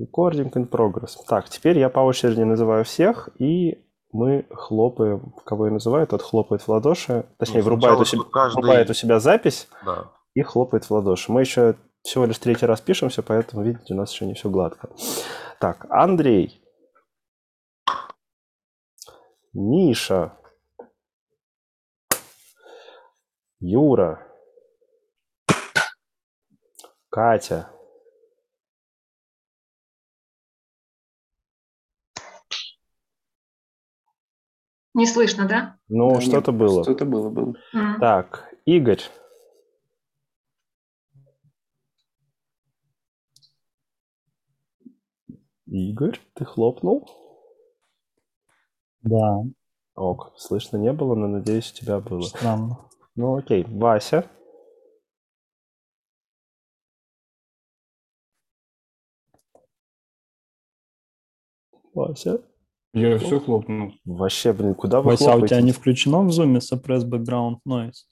Recording in progress. Так, теперь я по очереди называю всех, и мы хлопаем, кого я называю, тот хлопает в ладоши, точнее, Ну, врубает, у себя, каждый- врубает у себя запись Да. и хлопает в ладоши. Мы еще всего лишь третий раз пишемся, поэтому, видите, у нас еще не все гладко. Так, Андрей. Миша. Юра. Катя. Не слышно, да? Ну, Да, что-то нет, было. Что-то было, было. М. Так, Игорь. Игорь, ты хлопнул? Да, Ок, слышно не было, но надеюсь, у тебя было. странно. Ну окей, Вася. Вася. Я все хлопнул. Вообще, блин, куда вы Вася, а у тебя не хлопаете? включено в зуме suppress background noise?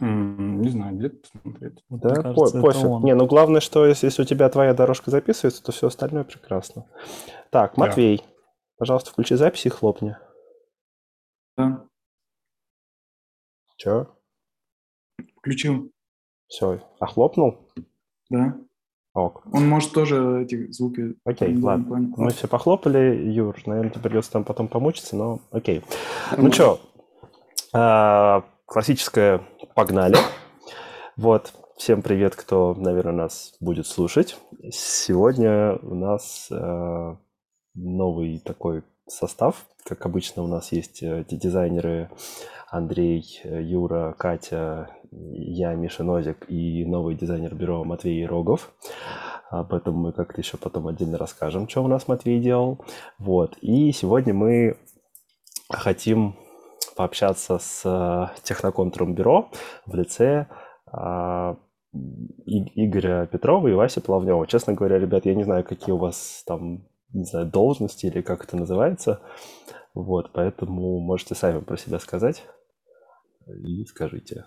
М, Не знаю, где посмотреть. Вот, Да, по- пофиг. он. Не, ну главное, что если, если у тебя твоя дорожка записывается, то все остальное прекрасно. Так, Да. Матвей, пожалуйста, включи запись и хлопни. Да, Че? включил. Все, а хлопнул? Да. Ок. Он может тоже эти звуки... Окей, ладно. плане- Мы все похлопали, Юр, наверное, тебе придется там потом помучиться, но окей. Ну что, классическое погнали. Вот, всем привет, кто, наверное, нас будет слушать. Сегодня у нас э, новый такой состав. Как обычно, у нас есть эти дизайнеры Андрей, э, Юра, Катя, я, Миша Нозик и новый дизайнер бюро Матвей Рогов. Об этом мы как-то еще потом отдельно расскажем, что у нас Матвей делал. Вот. И сегодня мы хотим пообщаться с э, техноконтуром бюро в лице а, Игоря Петрова и Васи Плавнева. Честно говоря, ребят, я не знаю, какие у вас там, не знаю, должности или как это называется. Вот, поэтому можете сами про себя сказать и скажите.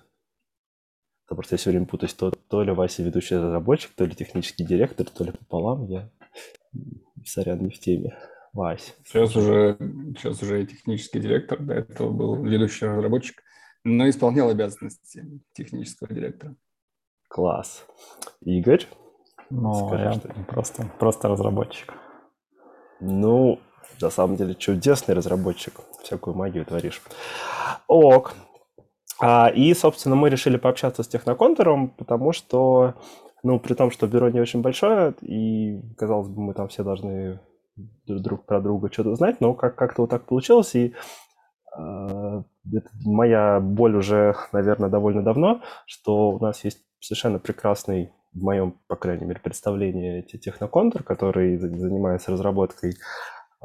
Потому что я все время путаюсь, то, то ли Вася ведущий разработчик, то ли технический директор, то ли пополам. Я, сорян, не в теме. Вась. Сейчас уже, сейчас уже я технический директор, до этого был ведущий разработчик, но исполнял обязанности технического директора. Класс. Игорь? Ну, Скажи, я что- просто, просто разработчик. Ну, на самом деле, чудесный разработчик. Всякую магию творишь. Ок. А, и, собственно, мы решили пообщаться с Техноконтуром, потому что, ну, при том, что бюро не очень большое, и, казалось бы, мы там все должны друг про друга что-то знать, но как- как-то вот так получилось, и а, это моя боль уже, наверное, довольно давно, что у нас есть совершенно прекрасный, в моем, по крайней мере, представлении, те- техноконтур, который за- занимается разработкой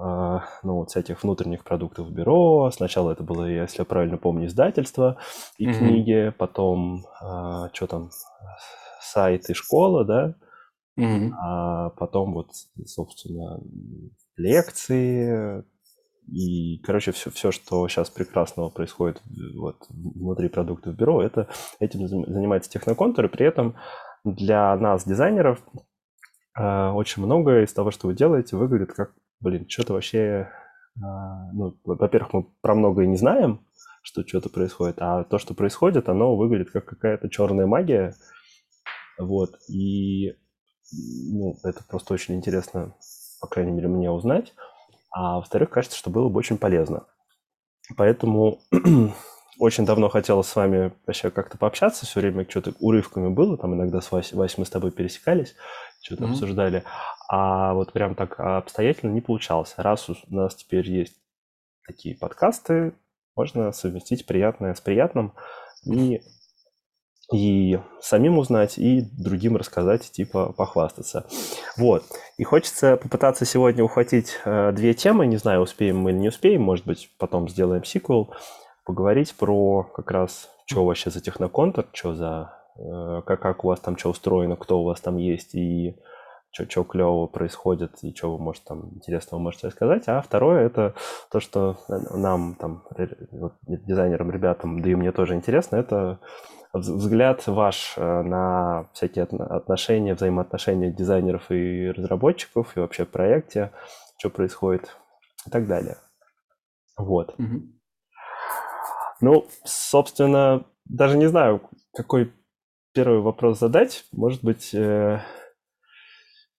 а, ну, вот всяких внутренних продуктов бюро. Сначала это было, если я правильно помню, издательство и Мгм. книги, потом, что там, сайт и школа, да, Мгм. а потом вот, собственно, лекции и, короче, все, все, что сейчас прекрасного происходит вот, внутри продуктов бюро, это этим занимается техноконтур, и при этом для нас, дизайнеров, а, очень многое из того, что вы делаете, выглядит как, блин, что-то вообще... а, Ну, во-первых, мы про многое не знаем, что что-то происходит, а то, что происходит, оно выглядит как какая-то черная магия. Вот, и ну, это просто очень интересно, по крайней мере, мне узнать. А во-вторых, кажется, что было бы очень полезно. Поэтому очень давно хотелось с вами вообще как-то пообщаться. Все время что-то урывками было. Там иногда с Васей, Васей мы с тобой пересекались, что-то Мгм. обсуждали. А вот прям так обстоятельно не получалось. Раз у нас теперь есть такие подкасты, можно совместить приятное с приятным и, и самим узнать, и другим рассказать, типа похвастаться. Вот. И хочется попытаться сегодня ухватить э, две темы. Не знаю, успеем мы или не успеем. Может быть, потом сделаем сиквел. Поговорить про как раз, что вообще за техноконтур, что за, э, как, как у вас там что устроено, кто у вас там есть и что клевого происходит и что вы, может, там интересного можете рассказать. А второе – это то, что нам, там, дизайнерам, ребятам, да и мне тоже интересно, это взгляд ваш э, на всякие отношения, взаимоотношения дизайнеров и разработчиков, и вообще в проекте, что происходит и так далее. Вот. Mm-hmm. Ну, собственно, даже не знаю, какой первый вопрос задать. Может быть, э,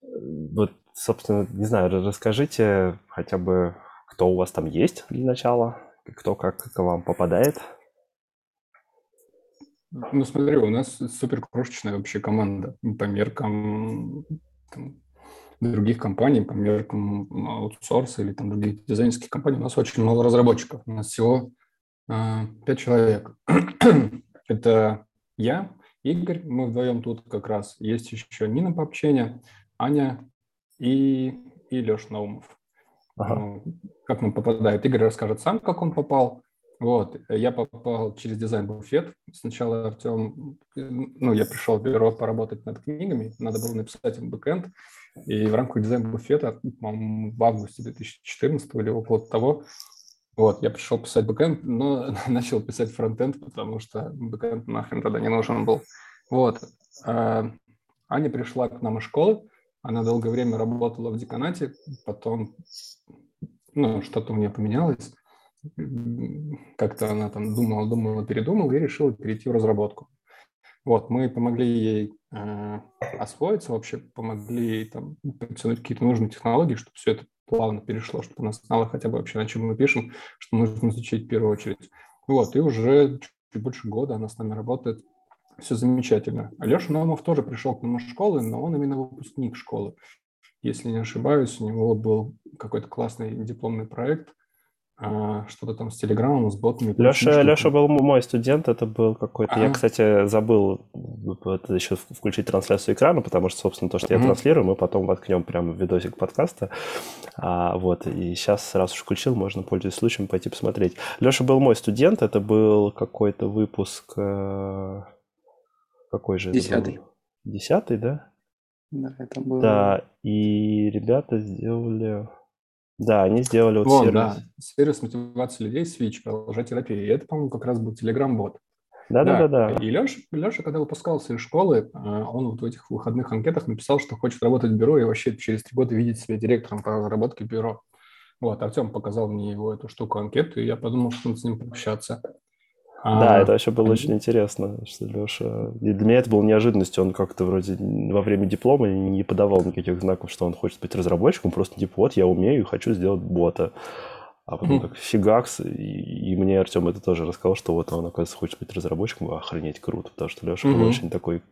вот, собственно, не знаю, расскажите хотя бы, кто у вас там есть для начала, кто как к вам попадает. Ну, смотри, у нас супер крошечная вообще команда по меркам там, других компаний, по меркам аутсорса или там других дизайнерских компаний. У нас очень мало разработчиков. У нас всего пять человек. Это я, Игорь, мы вдвоем тут как раз. Есть еще Нина по общению, Аня и, и Леша Наумов. Ага. Ну, как он попадает? Игорь расскажет сам, как он попал. Вот, я попал через дизайн-буфет. Сначала Артем, ну, я пришел в бюро поработать над книгами, надо было написать им бэкэнд, и в рамках дизайн-буфета, по-моему, в августе 2014 или около того, вот, я пришел писать бэкэнд, но начал писать фронтенд, потому что бэкэнд нахрен тогда не нужен был. Вот. А, Аня пришла к нам из школы, она долгое время работала в деканате, потом, ну, что-то у нее поменялось, как-то она там думала, думала, передумала и решила перейти в разработку. Вот, мы помогли ей э, освоиться вообще, помогли ей там подтянуть какие-то нужные технологии, чтобы все это плавно перешло, чтобы она знала хотя бы вообще, на чем мы пишем, что нужно изучить в первую очередь. Вот, и уже чуть больше года она с нами работает. Все замечательно. Алеша Наумов тоже пришел к нам из школы, но он именно выпускник школы. Если не ошибаюсь, у него был какой-то классный дипломный проект, что-то там с Телеграмом, с ботами. Леша, Леша был мой студент, это был какой-то... А-а-а. Я, кстати, забыл вот, еще включить трансляцию экрана, потому что, собственно, то, что я транслирую, мы потом воткнем прямо в видосик подкаста. А, вот, и сейчас, раз уж включил, можно, пользуясь случаем, пойти посмотреть. Леша был мой студент, это был какой-то выпуск... Э, какой же Десятый. Десятый, да? Да, это был... Да, и ребята сделали... Да, они сделали вот Вон, сервис. да, сервис мотивации людей, Switch, продолжатель И это, по-моему, как раз был Telegram-бот. Да-да-да. И Леша, Леша, когда выпускался из школы, а, он вот в этих выходных анкетах написал, что хочет работать в бюро и вообще через три года видеть себя директором по разработке бюро. Вот, Артем показал мне его эту штуку анкету, и я подумал, что надо с ним пообщаться. Да, а, это вообще было очень интересно, что Леша... И для меня это было неожиданностью. Он как-то вроде во время диплома не подавал никаких знаков, что он хочет быть разработчиком. Просто типа, вот я умею и хочу сделать бота. А потом mm-hmm. так фигакс, и, и мне Артем это тоже рассказал, что вот он, оказывается, хочет быть разработчиком, охренеть круто, потому что Леша mm-hmm. был очень такой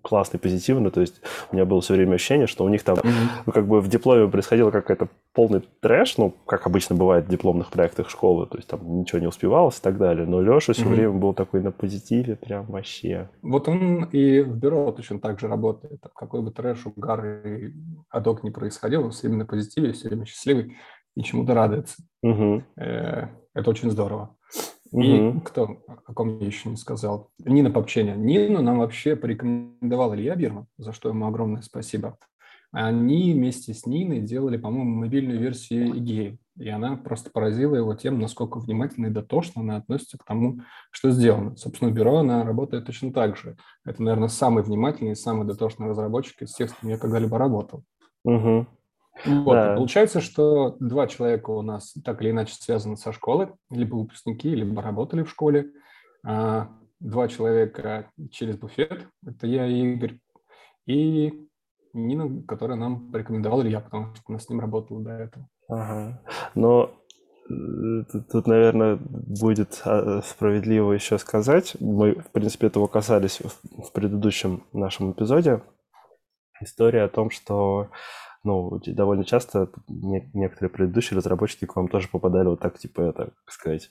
классный, позитивный, то есть у меня было все время ощущение, что у них там, mm-hmm. ну, как бы в дипломе происходило какая-то полный трэш, ну, как обычно бывает в дипломных проектах школы, то есть там ничего не успевалось и так далее, но Леша все mm-hmm. время был такой на позитиве, прям вообще. Вот он и в бюро точно так же работает, какой бы трэш, угар и адок не происходил, он все время на позитиве, все время счастливый и чему-то радуется. Угу. Это очень здорово. Угу. И кто, о ком я еще не сказал, Нина Попченя. Нину нам вообще порекомендовал Илья Бирман, за что ему огромное спасибо. Они вместе с Ниной делали, по-моему, мобильную версию Игеи. И она просто поразила его тем, насколько внимательно и дотошно она относится к тому, что сделано. Собственно, бюро она работает точно так же. Это, наверное, самый внимательный и самый дотошный разработчик из тех, с кем я когда-либо работал. Угу. Вот, да. Получается, что два человека у нас так или иначе связаны со школой, либо выпускники, либо работали в школе. А, два человека через буфет, это я и Игорь, и Нина, которая нам порекомендовала Илья, потому что она с ним работала до этого. Ага. Но э, Тут, наверное, будет а, справедливо еще сказать. Мы, в принципе, этого касались в предыдущем нашем эпизоде. История о том, что ну, довольно часто не, некоторые предыдущие разработчики к вам тоже попадали вот так, типа, это, как сказать,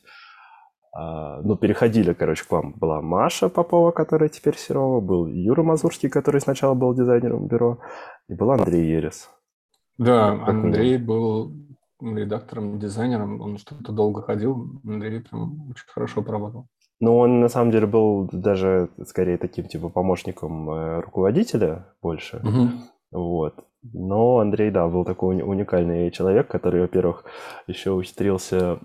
а, ну, переходили, короче, к вам. Была Маша Попова, которая теперь Серова, был Юра Мазурский, который сначала был дизайнером бюро, и был Андрей Ерес. Да, как Андрей был редактором, дизайнером, он что-то долго ходил, Андрей прям очень хорошо поработал. Ну, он на самом деле был даже скорее таким типа помощником э, руководителя больше. Угу. Вот. Андрей, да, был такой уникальный человек, который, во-первых, еще ухитрился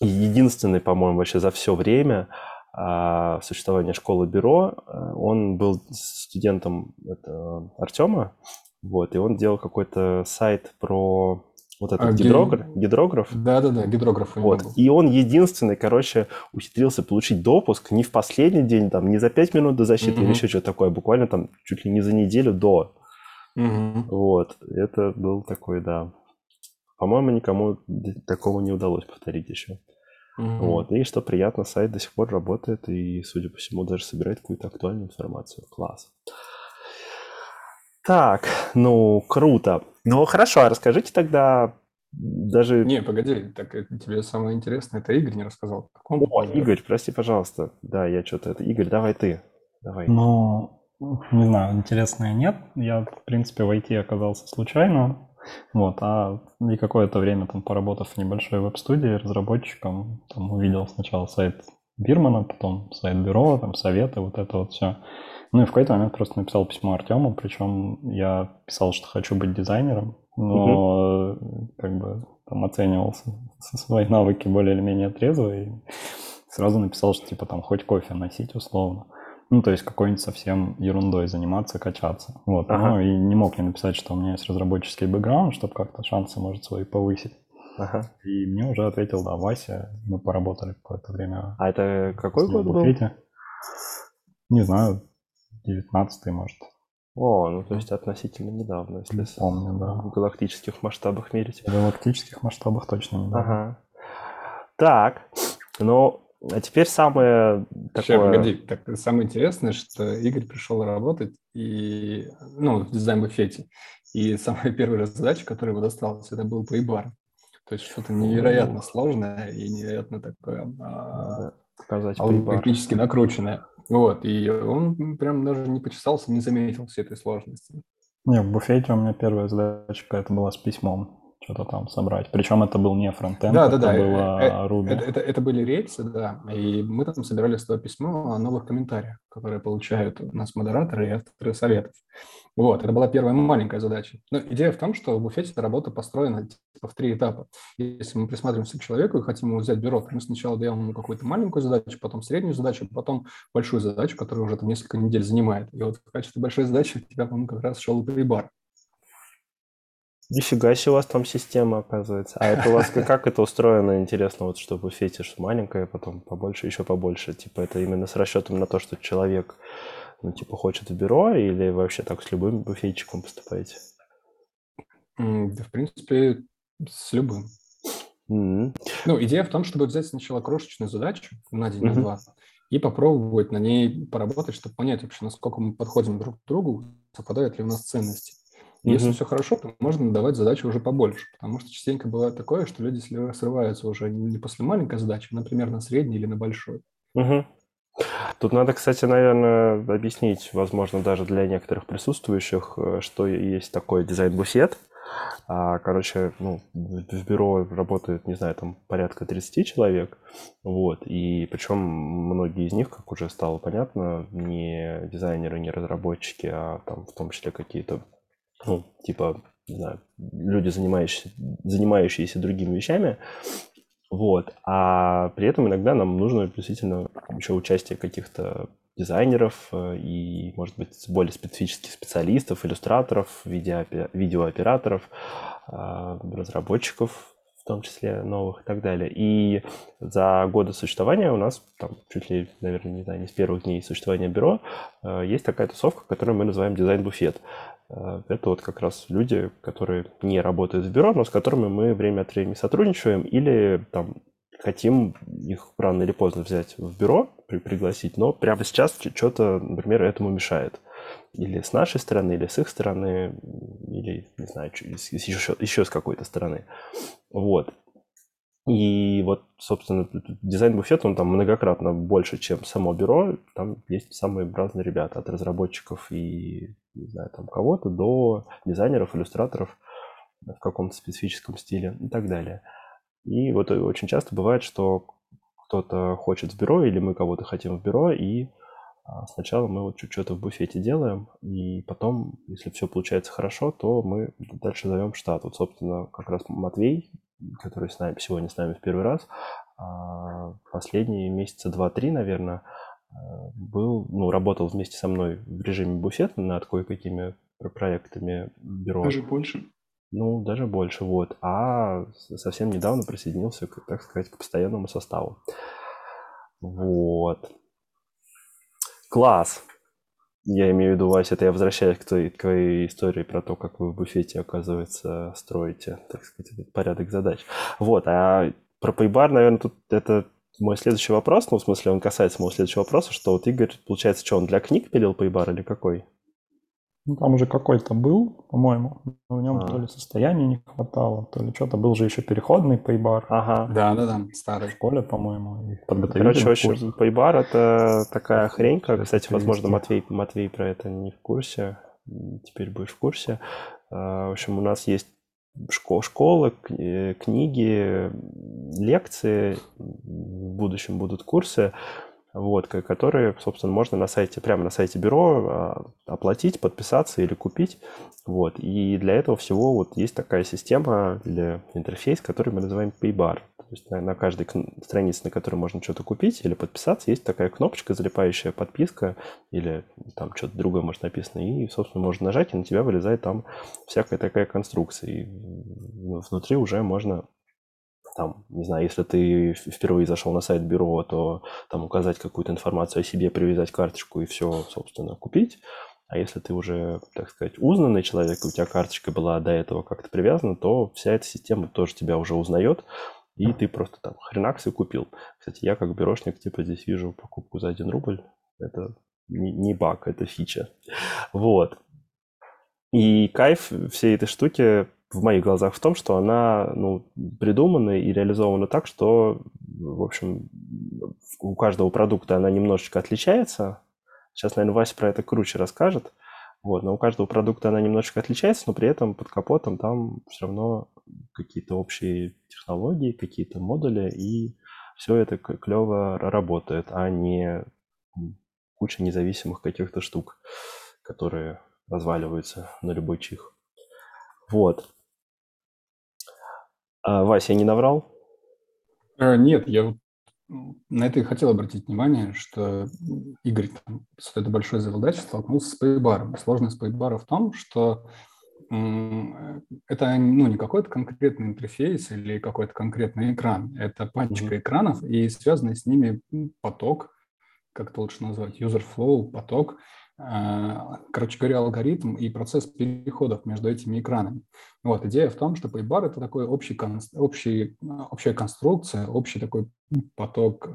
единственный, по-моему, вообще за все время а, существования школы бюро, э, он был студентом это, Артема, вот, и он делал какой-то сайт про вот этот а, гидрограф. гидрограф. Да-да-да, гидрограф. Вот. И он единственный, короче, ухитрился получить допуск не в последний день, там, не за пять минут до защиты угу. или еще что-то такое, буквально там чуть ли не за неделю до. Угу. Вот. Это был такой, да. По-моему, никому такого не удалось повторить еще. Угу. Вот. И что приятно, сайт до сих пор работает и, судя по всему, даже собирает какую-то актуальную информацию. Класс. Так, ну, круто. Ну, хорошо, а расскажите тогда даже... Не, погоди, так тебе самое интересное, это Игорь не рассказал. Как он О, Игорь, прости, пожалуйста. Да, я что-то... Это... Игорь, давай ты. Давай. Ну, не знаю, интересное нет. Я, в принципе, в IT оказался случайно. Вот, а и какое-то время там поработав в небольшой веб-студии разработчиком, там увидел сначала сайт Бирмана, потом сайт бюро, там советы, вот это вот все. Ну и в какой-то момент просто написал письмо Артему, причем я писал, что хочу быть дизайнером, но угу. как бы там оценивался свои навыки более или менее трезво и сразу написал, что типа там хоть кофе носить условно. Ну, то есть какой-нибудь совсем ерундой заниматься, качаться. Вот. Ага. Ну, и не мог не написать, что у меня есть разработческий бэкграунд, чтобы как-то шансы, может, свои повысить. Ага. И мне уже ответил, да, Вася, мы поработали какое-то время. А это какой год был? Не знаю, 19 может. О, ну то есть относительно недавно, если не помню, да. в галактических масштабах мерить. В галактических масштабах точно недавно. Ага. Так, ну, а теперь самое такое... Сейчас, погоди, так, самое интересное, что Игорь пришел работать и, ну, в дизайн-буфете, и самая первая задача, которая ему досталась, это был пейбар. То есть что-то невероятно сложное и невероятно такое а, показать алгоритмически накрученное. Вот, и он прям даже не почесался, не заметил всей этой сложности. Не, в буфете у меня первая задача какая-то была с письмом что-то там собрать. Причем это был не фронтенд, да, это да, да. было это, Ruby. Это, это, это были рельсы, да, и мы там собирали с письмо о новых комментариях, которые получают у нас модераторы и авторы советов. Вот, это была первая маленькая задача. Но идея в том, что в буфете эта работа построена типа, в три этапа. Если мы присматриваемся к человеку и хотим ему взять бюро, то мы сначала даем ему какую-то маленькую задачу, потом среднюю задачу, потом большую задачу, которая уже там несколько недель занимает. И вот в качестве большой задачи у тебя, по-моему, как раз шел прибар. Нифига себе у вас там система, оказывается. А это у вас как это устроено, интересно, вот что в буфете, что маленькое, потом побольше, еще побольше. Типа это именно с расчетом на то, что человек, ну, типа, хочет в бюро, или вообще так с любым буфетчиком поступаете? Да, в принципе, с любым. Mm-hmm. Ну, идея в том, чтобы взять сначала крошечную задачу на день, mm-hmm. на два, и попробовать на ней поработать, чтобы понять вообще, насколько мы подходим друг к другу, совпадают ли у нас ценности. Если mm-hmm. все хорошо, то можно давать задачи уже побольше, потому что частенько бывает такое, что люди срываются уже не после маленькой задачи, а, например, на средней или на большой. Mm-hmm. Тут надо, кстати, наверное, объяснить, возможно, даже для некоторых присутствующих, э, что есть такой дизайн-буфет. А, короче, ну, в бюро работает, не знаю, там порядка 30 человек, вот, и причем многие из них, как уже стало понятно, не дизайнеры, не разработчики, а там в том числе какие-то ну, типа, не знаю, люди, занимающиеся, занимающиеся другими вещами, вот, а при этом иногда нам нужно действительно еще участие каких-то дизайнеров э, и, может быть, более специфических специалистов, иллюстраторов, видео, видеооператоров, а, разработчиков, в том числе новых и так далее. И за годы существования у нас, там, чуть ли, наверное, не знаю, не с первых дней существования бюро, э, есть такая тусовка, которую мы называем дизайн-буфет. Э, это вот как раз люди, которые не работают в бюро, но с которыми мы время от времени сотрудничаем или там хотим их рано или поздно взять в бюро, при пригласить, но прямо сейчас что-то, например, этому мешает. Или с нашей стороны, или с их стороны, или, не знаю, еще, еще с какой-то стороны. Вот. И вот, собственно, дизайн-буфет, он там многократно больше, чем само бюро. Там есть самые разные ребята, от разработчиков и, не знаю, там кого-то до дизайнеров, иллюстраторов в каком-то специфическом стиле и так далее. И вот очень часто бывает, что кто-то хочет в бюро, или мы кого-то хотим в бюро, и А сначала мы вот что-то в буфете делаем, и потом, если все получается хорошо, то мы дальше зовем штат. Вот, собственно, как раз Матвей, который с нами, сегодня с нами в первый раз, а, последние месяца два-три, наверное, был, ну, работал вместе со мной в режиме буфета над кое-какими проектами бюро. Даже больше? Ну, даже больше, вот. А совсем недавно присоединился, так сказать, к постоянному составу. Вот. Класс. Я имею в виду, Вася, это я возвращаюсь к твоей, к твоей истории про то, как вы в буфете, оказывается, строите, так сказать, порядок задач. Вот, а про Paybar, наверное, тут это мой следующий вопрос, ну, в смысле, он касается моего следующего вопроса, что вот Игорь, получается, что он для книг пилил Paybar или какой? Ну, там уже какой-то был, по-моему. В нем а. то ли состояния не хватало, то ли что-то. Был же еще переходный пейбар. Ага. Да, да, да, старый. В школе, по-моему. Короче, очень пейбар это такая хрень, как, кстати, возможно, Матвей, Матвей про это не в курсе. Теперь будешь в курсе. А, в общем, у нас есть школы, э, книги, лекции, в будущем будут курсы, вот, которые, собственно, можно на сайте, прямо на сайте бюро а, оплатить, подписаться или купить. Вот, и для этого всего вот есть такая система для интерфейс, который мы называем Paybar. То есть на, на каждой странице, на которой можно что-то купить или подписаться, есть такая кнопочка, залипающая подписка, или там что-то другое может написано, и, собственно, можно нажать, и на тебя вылезает там всякая такая конструкция. И внутри уже можно там, не знаю, если ты впервые зашел на сайт бюро, то там указать какую-то информацию о себе, привязать карточку и все, собственно, купить. А если ты уже, так сказать, узнанный человек, и у тебя карточка была до этого как-то привязана, то вся эта система тоже тебя уже узнает, и ты просто там хренакс и купил. Кстати, я как бюрошник, типа, здесь вижу покупку за 1 рубль. Это не, не баг, это фича. Вот. И кайф всей этой штуки в моих глазах в том, что она ну, придумана и реализована так, что, в общем, у каждого продукта она немножечко отличается. Сейчас, наверное, Вася про это круче расскажет. Вот, но у каждого продукта она немножечко отличается, но при этом под капотом там все равно какие-то общие технологии, какие-то модули, и все это клево работает, а не куча независимых каких-то штук, которые разваливаются на любой чих. Вот. А, Вася, я не наврал? А, нет, я вот на это и хотел обратить внимание, что Игорь там, с этой большой задачей столкнулся с пейбаром. Сложность пейбара в том, что это ну, не какой-то конкретный интерфейс или какой-то конкретный экран. Это пачка mm-hmm. экранов и связанный с ними поток, как это лучше назвать, user flow, поток, короче говоря, алгоритм и процесс переходов между этими экранами. Вот, идея в том, что Paybar – это такой общий, общий, общая конструкция, общий такой поток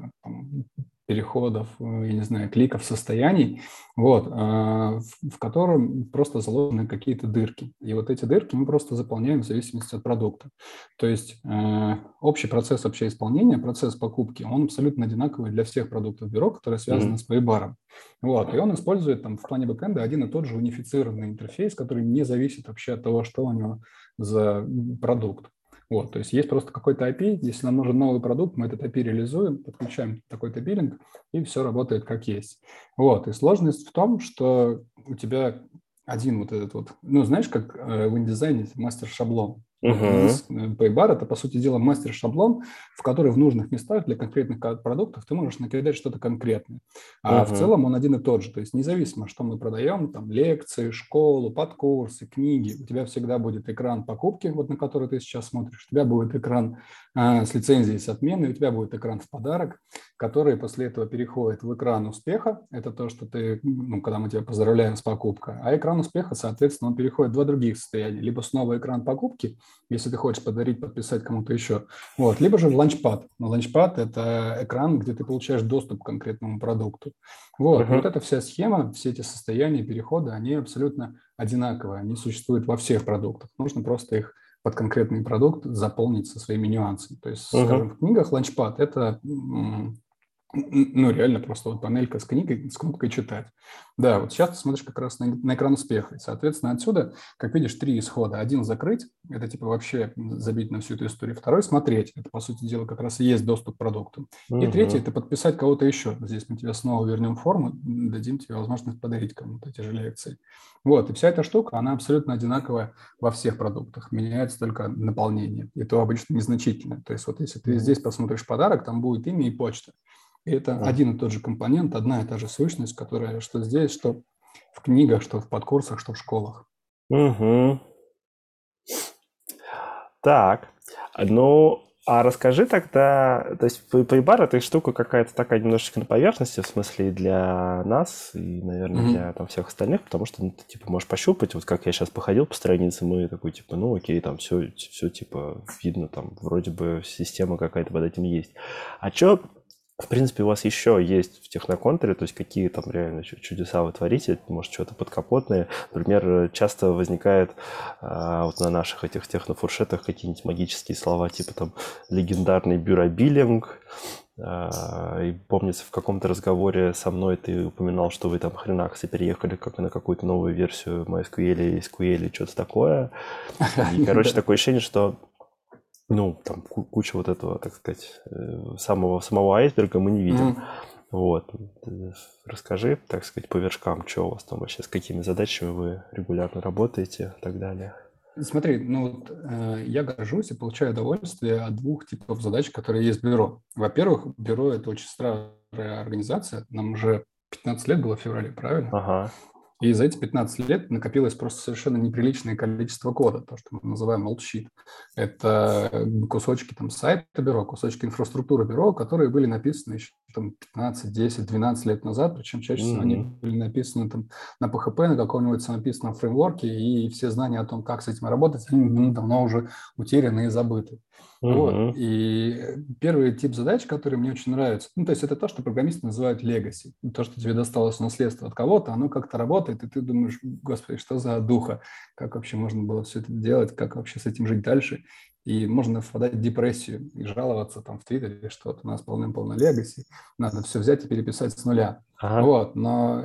переходов, э, я не знаю, кликов, состояний, вот, а, в котором просто заложены какие-то дырки. И вот эти дырки мы просто заполняем в зависимости от продукта. То есть э, общий процесс вообще исполнения, процесс покупки, он абсолютно одинаковый для всех продуктов бюро, которые связаны mm-hmm. с Paybar. Вот, и он использует там в плане бэкэнда один и тот же унифицированный интерфейс, который не зависит вообще от того, что у него за продукт. Вот, то есть есть просто какой-то API, если нам нужен новый продукт, мы этот API реализуем, подключаем такой-то биллинг, и все работает как есть. Вот, и сложность в том, что у тебя один вот этот вот, ну, знаешь, как э, в индизайне мастер-шаблон. Uh-huh. Paybar – это, по сути дела, мастер-шаблон, в который в нужных местах для конкретных продуктов ты можешь накидать что-то конкретное. А uh-huh. в целом он один и тот же. То есть независимо, что мы продаем, там, лекции, школу, подкурсы, книги, у тебя всегда будет экран покупки, вот на который ты сейчас смотришь, у тебя будет экран а, с лицензией, с отменой, у тебя будет экран в подарок, который после этого переходит в экран успеха. Это то, что ты, ну, когда мы тебя поздравляем с покупкой. А экран успеха, соответственно, он переходит в два других состояния. Либо снова экран покупки – если ты хочешь подарить, подписать кому-то еще. Вот. Либо же в ланчпад. Ланчпад – это экран, где ты получаешь доступ к конкретному продукту. Вот. Uh-huh. вот эта вся схема, все эти состояния перехода, они абсолютно одинаковые. Они существуют во всех продуктах. Нужно просто их под конкретный продукт заполнить со своими нюансами. То есть, uh-huh. скажем, в книгах ланчпад – это ну, реально просто вот панелька с книгой, с кнопкой читать. Да, вот сейчас ты смотришь как раз на, на экран успеха. И, соответственно, отсюда, как видишь, три исхода. Один – закрыть, это типа вообще забить на всю эту историю. Второй – смотреть, это, по сути дела, как раз и есть доступ к продукту. Угу. И третий – это подписать кого-то еще. Здесь мы тебе снова вернем форму, дадим тебе возможность подарить кому-то эти же лекции. Вот, и вся эта штука, она абсолютно одинаковая во всех продуктах. Меняется только наполнение, и то обычно незначительно. То есть вот если ты здесь посмотришь подарок, там будет имя и почта. И это mm. один и тот же компонент, одна и та же сущность, которая что здесь, что в книгах, что в подкурсах, что в школах. Угу. Так, ну, а расскажи тогда, то есть Paybar это штука какая-то такая немножечко на поверхности, в смысле для нас и, наверное, mm-hmm. для там, всех остальных, потому что ну, ты типа можешь пощупать, вот как я сейчас походил по странице, мы такой типа, ну окей, там все, все типа видно, там вроде бы система какая-то под этим есть. А что в принципе, у вас еще есть в техноконтуре, то есть какие там реально чудеса вы творите, может, что-то подкапотное. Например, часто возникает а, вот на наших этих технофуршетах какие-нибудь магические слова, типа там легендарный бюробиллинг. А, и помнится, в каком-то разговоре со мной ты упоминал, что вы там хренаксы переехали как на какую-то новую версию MySQL, SQL, что-то такое. И, короче, такое ощущение, что ну, там куча вот этого, так сказать, э, самого, самого айсберга мы не видим. Mm. Вот. Э, расскажи, так сказать, по вершкам, что у вас там вообще, с какими задачами вы регулярно работаете и так далее. Смотри, ну вот э, я горжусь и получаю удовольствие от двух типов задач, которые есть в бюро. Во-первых, бюро – это очень старая организация, нам уже 15 лет было в феврале, правильно? Ага. И за эти 15 лет накопилось просто совершенно неприличное количество кода, то, что мы называем олдшит. Это кусочки там, сайта бюро, кусочки инфраструктуры бюро, которые были написаны еще там, 15, 10, 12 лет назад, причем чаще всего mm-hmm. они были написаны там, на PHP, на каком-нибудь самописном фреймворке, и все знания о том, как с этим работать, они ну, давно уже утеряны и забыты. Uh-huh. Вот. И первый тип задач, который мне очень нравится, ну, то есть это то, что программисты называют legacy. То, что тебе досталось наследство от кого-то, оно как-то работает, и ты думаешь, господи, что за духа, как вообще можно было все это делать, как вообще с этим жить дальше. И можно впадать в депрессию и жаловаться там в Твиттере, что вот у нас полным-полно легаси, надо все взять и переписать с нуля. Ага. Вот, но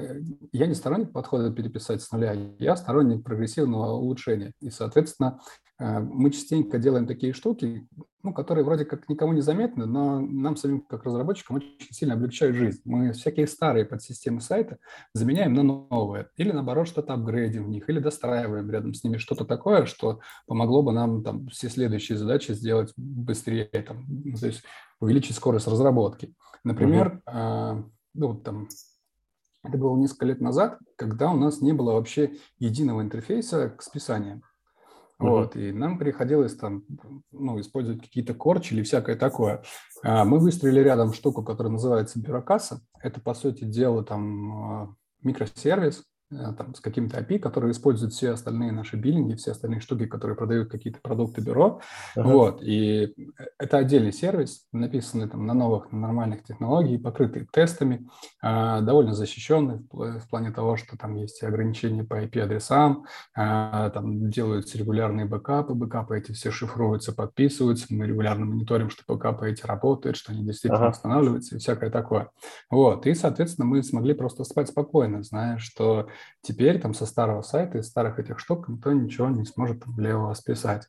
я не сторонник подхода переписать с нуля, я сторонник прогрессивного улучшения. И, соответственно, Э, мы частенько делаем такие штуки, ну, которые вроде как никому не заметны, но нам самим как разработчикам очень сильно облегчают жизнь. Мы всякие старые подсистемы сайта заменяем на новые. Или наоборот что-то апгрейдим в них, или достраиваем рядом с ними что-то такое, что помогло бы нам там все следующие задачи сделать быстрее, там, ну, то есть увеличить скорость разработки. Например, uh-huh. Ну, там, это было несколько лет назад, когда у нас не было вообще единого интерфейса к списаниям. Uh-huh. Вот, и нам приходилось там, ну, использовать какие-то корчи или всякое такое. А, мы выстроили рядом штуку, которая называется бюрокасса. Это, по сути дела, там а, микросервис, там, с каким-то API, который использует все остальные наши биллинги, все остальные штуки, которые продают какие-то продукты бюро. Uh-huh. Вот, и это отдельный сервис, написанный там на новых, на нормальных технологиях, покрытый тестами, э, довольно защищенный в, в плане того, что там есть ограничения по IP-адресам, э, там делаются регулярные бэкапы, бэкапы эти все шифруются, подписываются, мы регулярно мониторим, что бэкапы эти работают, что они действительно uh-huh. восстанавливаются и всякое такое. Вот, и, соответственно, мы смогли просто спать спокойно, зная, что Теперь там со старого сайта, из старых этих штук никто ничего не сможет левого списать.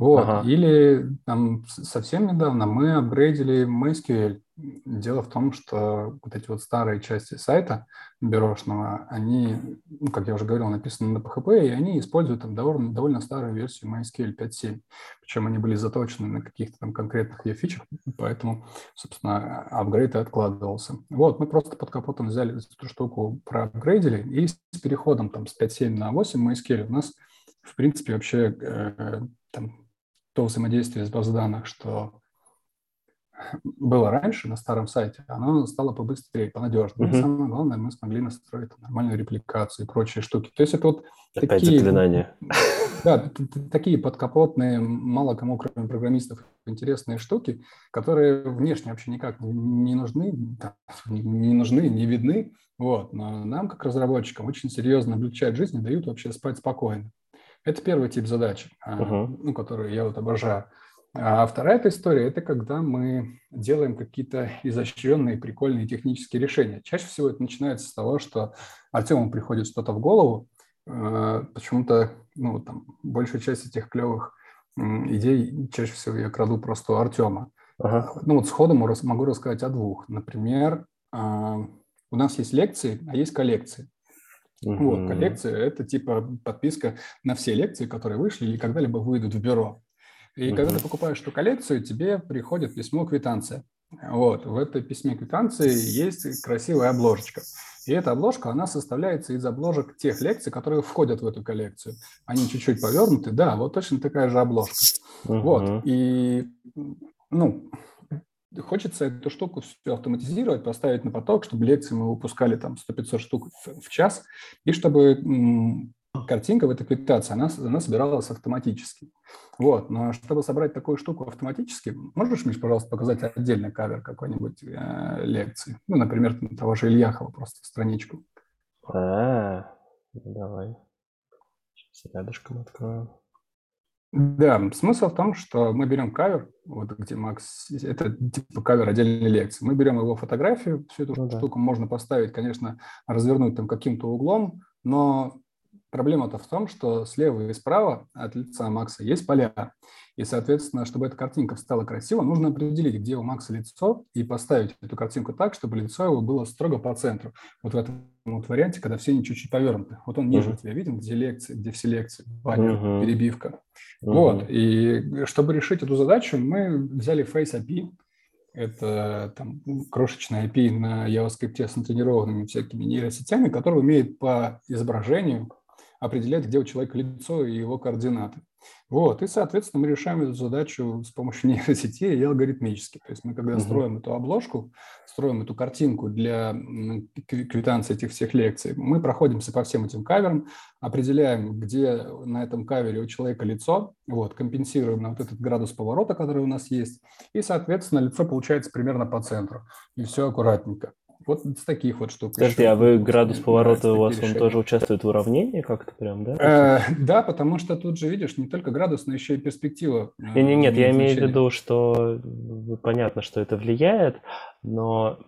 Вот. Ага. Или там совсем недавно мы апгрейдили MySQL. Дело в том, что вот эти вот старые части сайта бюрошного, они, ну, как я уже говорил, написаны на PHP, и они используют там довольно, довольно старую версию MySQL 5.7. Причем они были заточены на каких-то там конкретных ее фичах, поэтому, собственно, апгрейд и откладывался. Вот, мы просто под капотом взяли эту штуку, проапгрейдили, и с переходом там с 5.7 на 8 MySQL у нас в принципе, вообще э, там, то взаимодействие с баз данных, что было раньше на старом сайте, оно стало побыстрее, понадежнее. И самое главное, мы смогли настроить нормальную репликацию и прочие штуки. То есть это вот Опять такие... заклинания. Да, такие подкапотные, мало кому, кроме программистов, интересные штуки, которые внешне вообще никак не нужны, не нужны, не видны. Вот. Но нам, как разработчикам, очень серьезно облегчают жизнь и дают вообще спать спокойно. Это первый тип задач, uh-huh. ну, который я вот обожаю. А вторая эта история – это когда мы делаем какие-то изощренные, прикольные технические решения. Чаще всего это начинается с того, что Артему приходит что-то в голову, э, почему-то ну, там, большая часть этих клевых идей чаще всего я краду просто у Артема. Ага. Ну вот сходу могу рассказать о двух. Например, а, у нас есть лекции, а есть коллекции. Угу. Вот, коллекция – это типа подписка на все лекции, которые вышли или когда-либо выйдут в бюро. И угу. когда ты покупаешь эту коллекцию, тебе приходит письмо квитанция. Вот, в этой письме квитанции есть красивая обложечка. И эта обложка, она составляется из обложек тех лекций, которые входят в эту коллекцию. Они чуть-чуть повернуты, да, вот точно такая же обложка. Угу. Вот, и, ну, хочется эту штуку все автоматизировать, поставить на поток, чтобы лекции мы выпускали там 100-500 штук в, час, и чтобы картинка в этой квитанции, она, она собиралась автоматически. Вот, но чтобы собрать такую штуку автоматически, можешь, Миш, пожалуйста, показать отдельный кавер какой-нибудь э, лекции? Ну, например, того же Ильяхова, просто страничку. А, ну давай. Сейчас рядышком открою. Да, смысл в том, что мы берем кавер, вот где Макс, это типа кавер отдельной лекции, мы берем его фотографию, всю эту ну, штуку да. можно поставить, конечно, развернуть там каким-то углом, но Проблема-то в том, что слева и справа от лица Макса есть поля. И, соответственно, чтобы эта картинка стала красиво, нужно определить, где у Макса лицо, и поставить эту картинку так, чтобы лицо его было строго по центру. Вот в этом вот варианте, когда все не чуть-чуть повернуты. Вот он ниже uh-huh. тебя виден, где лекции, где все лекции, баннер, uh-huh. перебивка. Uh-huh. Вот. И чтобы решить эту задачу, мы взяли Face API, это там, крошечная API на JavaScript с натренированными всякими нейросетями, который умеет по изображению определять, где у человека лицо и его координаты. Вот, и, соответственно, мы решаем эту задачу с помощью нейросети и алгоритмически. То есть мы, когда угу. строим эту обложку, строим эту картинку для квитанции этих всех лекций, мы проходимся по всем этим каверам, определяем, где на этом кавере у человека лицо, вот, компенсируем на вот этот градус поворота, который у нас есть, и, соответственно, лицо получается примерно по центру, и все аккуратненько. Вот с таких вот штук. Подожди, а вы градус поворота у вас, он тоже участвует в уравнении как-то прям, да? Э, да, потому что тут же, видишь, не только градус, но еще и перспектива. Нет, нет, нет, я имею в виду, что понятно, что это влияет, но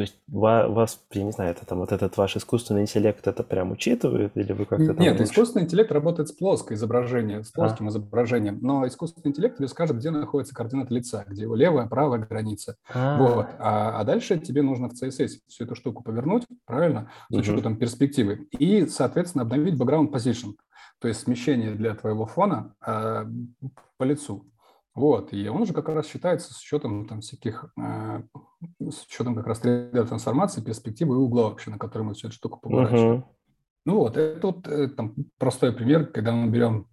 то есть вас, я не знаю, это там вот этот ваш искусственный интеллект это прям учитывает или вы как-то Нет, лучше? искусственный интеллект работает с плоской изображением, с плоским а. изображением, но искусственный интеллект тебе скажет, где находится координаты лица, где его левая, правая граница. А. Вот. А, а дальше тебе нужно в CSS всю эту штуку повернуть, правильно, с учетом угу. перспективы, и, соответственно, обновить background position, то есть смещение для твоего фона э, по лицу. Вот, и он же как раз считается с учетом там всяких, э, с учетом как раз 3D-трансформации, перспективы и угла вообще, на который мы всю эту штуку поворачиваем. Uh-huh. Ну вот, это вот э, там, простой пример, когда мы берем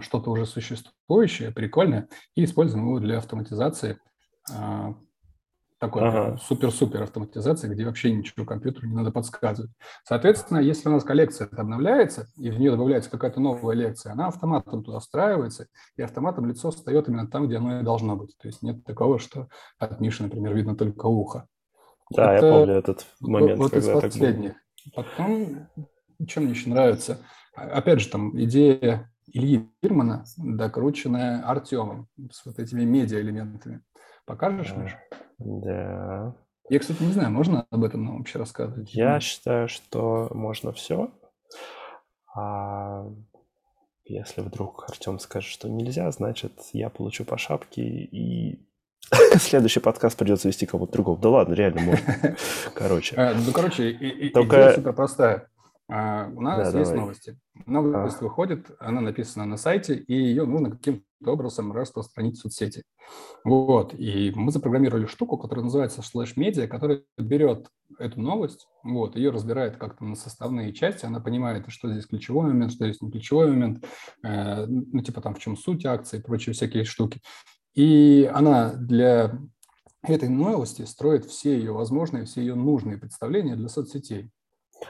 что-то уже существующее, прикольное, и используем его для автоматизации э, такой ага. супер-супер автоматизации, где вообще ничего компьютеру не надо подсказывать. Соответственно, если у нас коллекция обновляется, и в нее добавляется какая-то новая лекция, она автоматом туда встраивается, и автоматом лицо встает именно там, где оно и должно быть. То есть нет такого, что от Миши, например, видно только ухо. Да, Это я помню этот момент. Вот из последних. Потом, чем мне еще нравится, опять же, там идея Ильи Бирмана, докрученная Артемом с вот этими медиа-элементами. Покажешь, Миша? Да. Я, кстати, не знаю, можно об этом нам вообще рассказывать? Я считаю, что можно все. А если вдруг Артем скажет, что нельзя, значит, я получу по шапке и следующий подкаст придется вести кому-то другому. Да ладно, реально можно. Короче. А, ну, короче, идея супер простая. А, у нас есть новости. Новость выходит, она написана на сайте, и ее нужно каким-то образом распространить в соцсети. Вот. И мы запрограммировали штуку, которая называется Media, которая берет эту новость, вот, ее разбирает как-то на составные части, она понимает, что здесь ключевой момент, что здесь не ключевой момент, э, ну, типа там в чем суть акции и прочие всякие штуки. И она для этой новости строит все ее возможные, все ее нужные представления для соцсетей.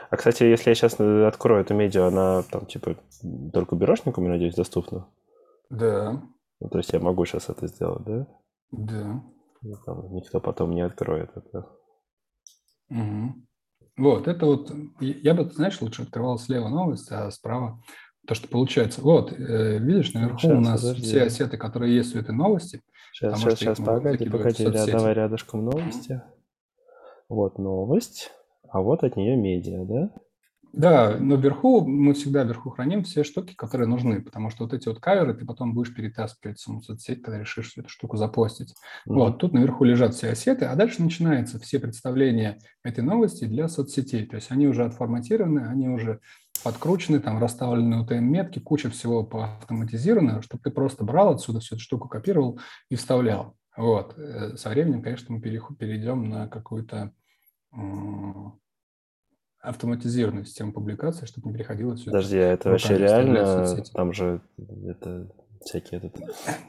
А, кстати, если я сейчас э, открою эту медиа, она там, типа, только бюрошникам, я надеюсь, доступна? Да. Ну, то есть я могу сейчас это сделать, да? Да. Ну, там никто потом не откроет это. Угу. Вот, это вот, я бы, знаешь, лучше открывал слева новость, а справа то, что получается. Вот, э, видишь, наверху Сейчас, у нас подожди. все ассеты, которые есть у этой новости. Сейчас, Потому сейчас, сейчас, погоди, погоди, ря- соцсети. давай рядышком новости. Вот новость, а вот от нее медиа, да? Да, но вверху, мы всегда вверху храним все штуки, которые нужны, потому что вот эти вот каверы ты потом будешь перетаскивать в саму соцсеть, когда решишь эту штуку запостить. Мгм. Вот, тут наверху лежат все ассеты, а дальше начинаются все представления этой новости для соцсетей. То есть они уже отформатированы, они уже подкручены, там расставлены UTM-метки, куча всего поавтоматизировано, чтобы ты просто брал отсюда всю эту штуку, копировал и вставлял. Вот. Э, Со временем, конечно, мы перейдем на какую-то автоматизированную систему публикации, чтобы не приходилось это Подожди, а это вообще реально? Там же это всякий этот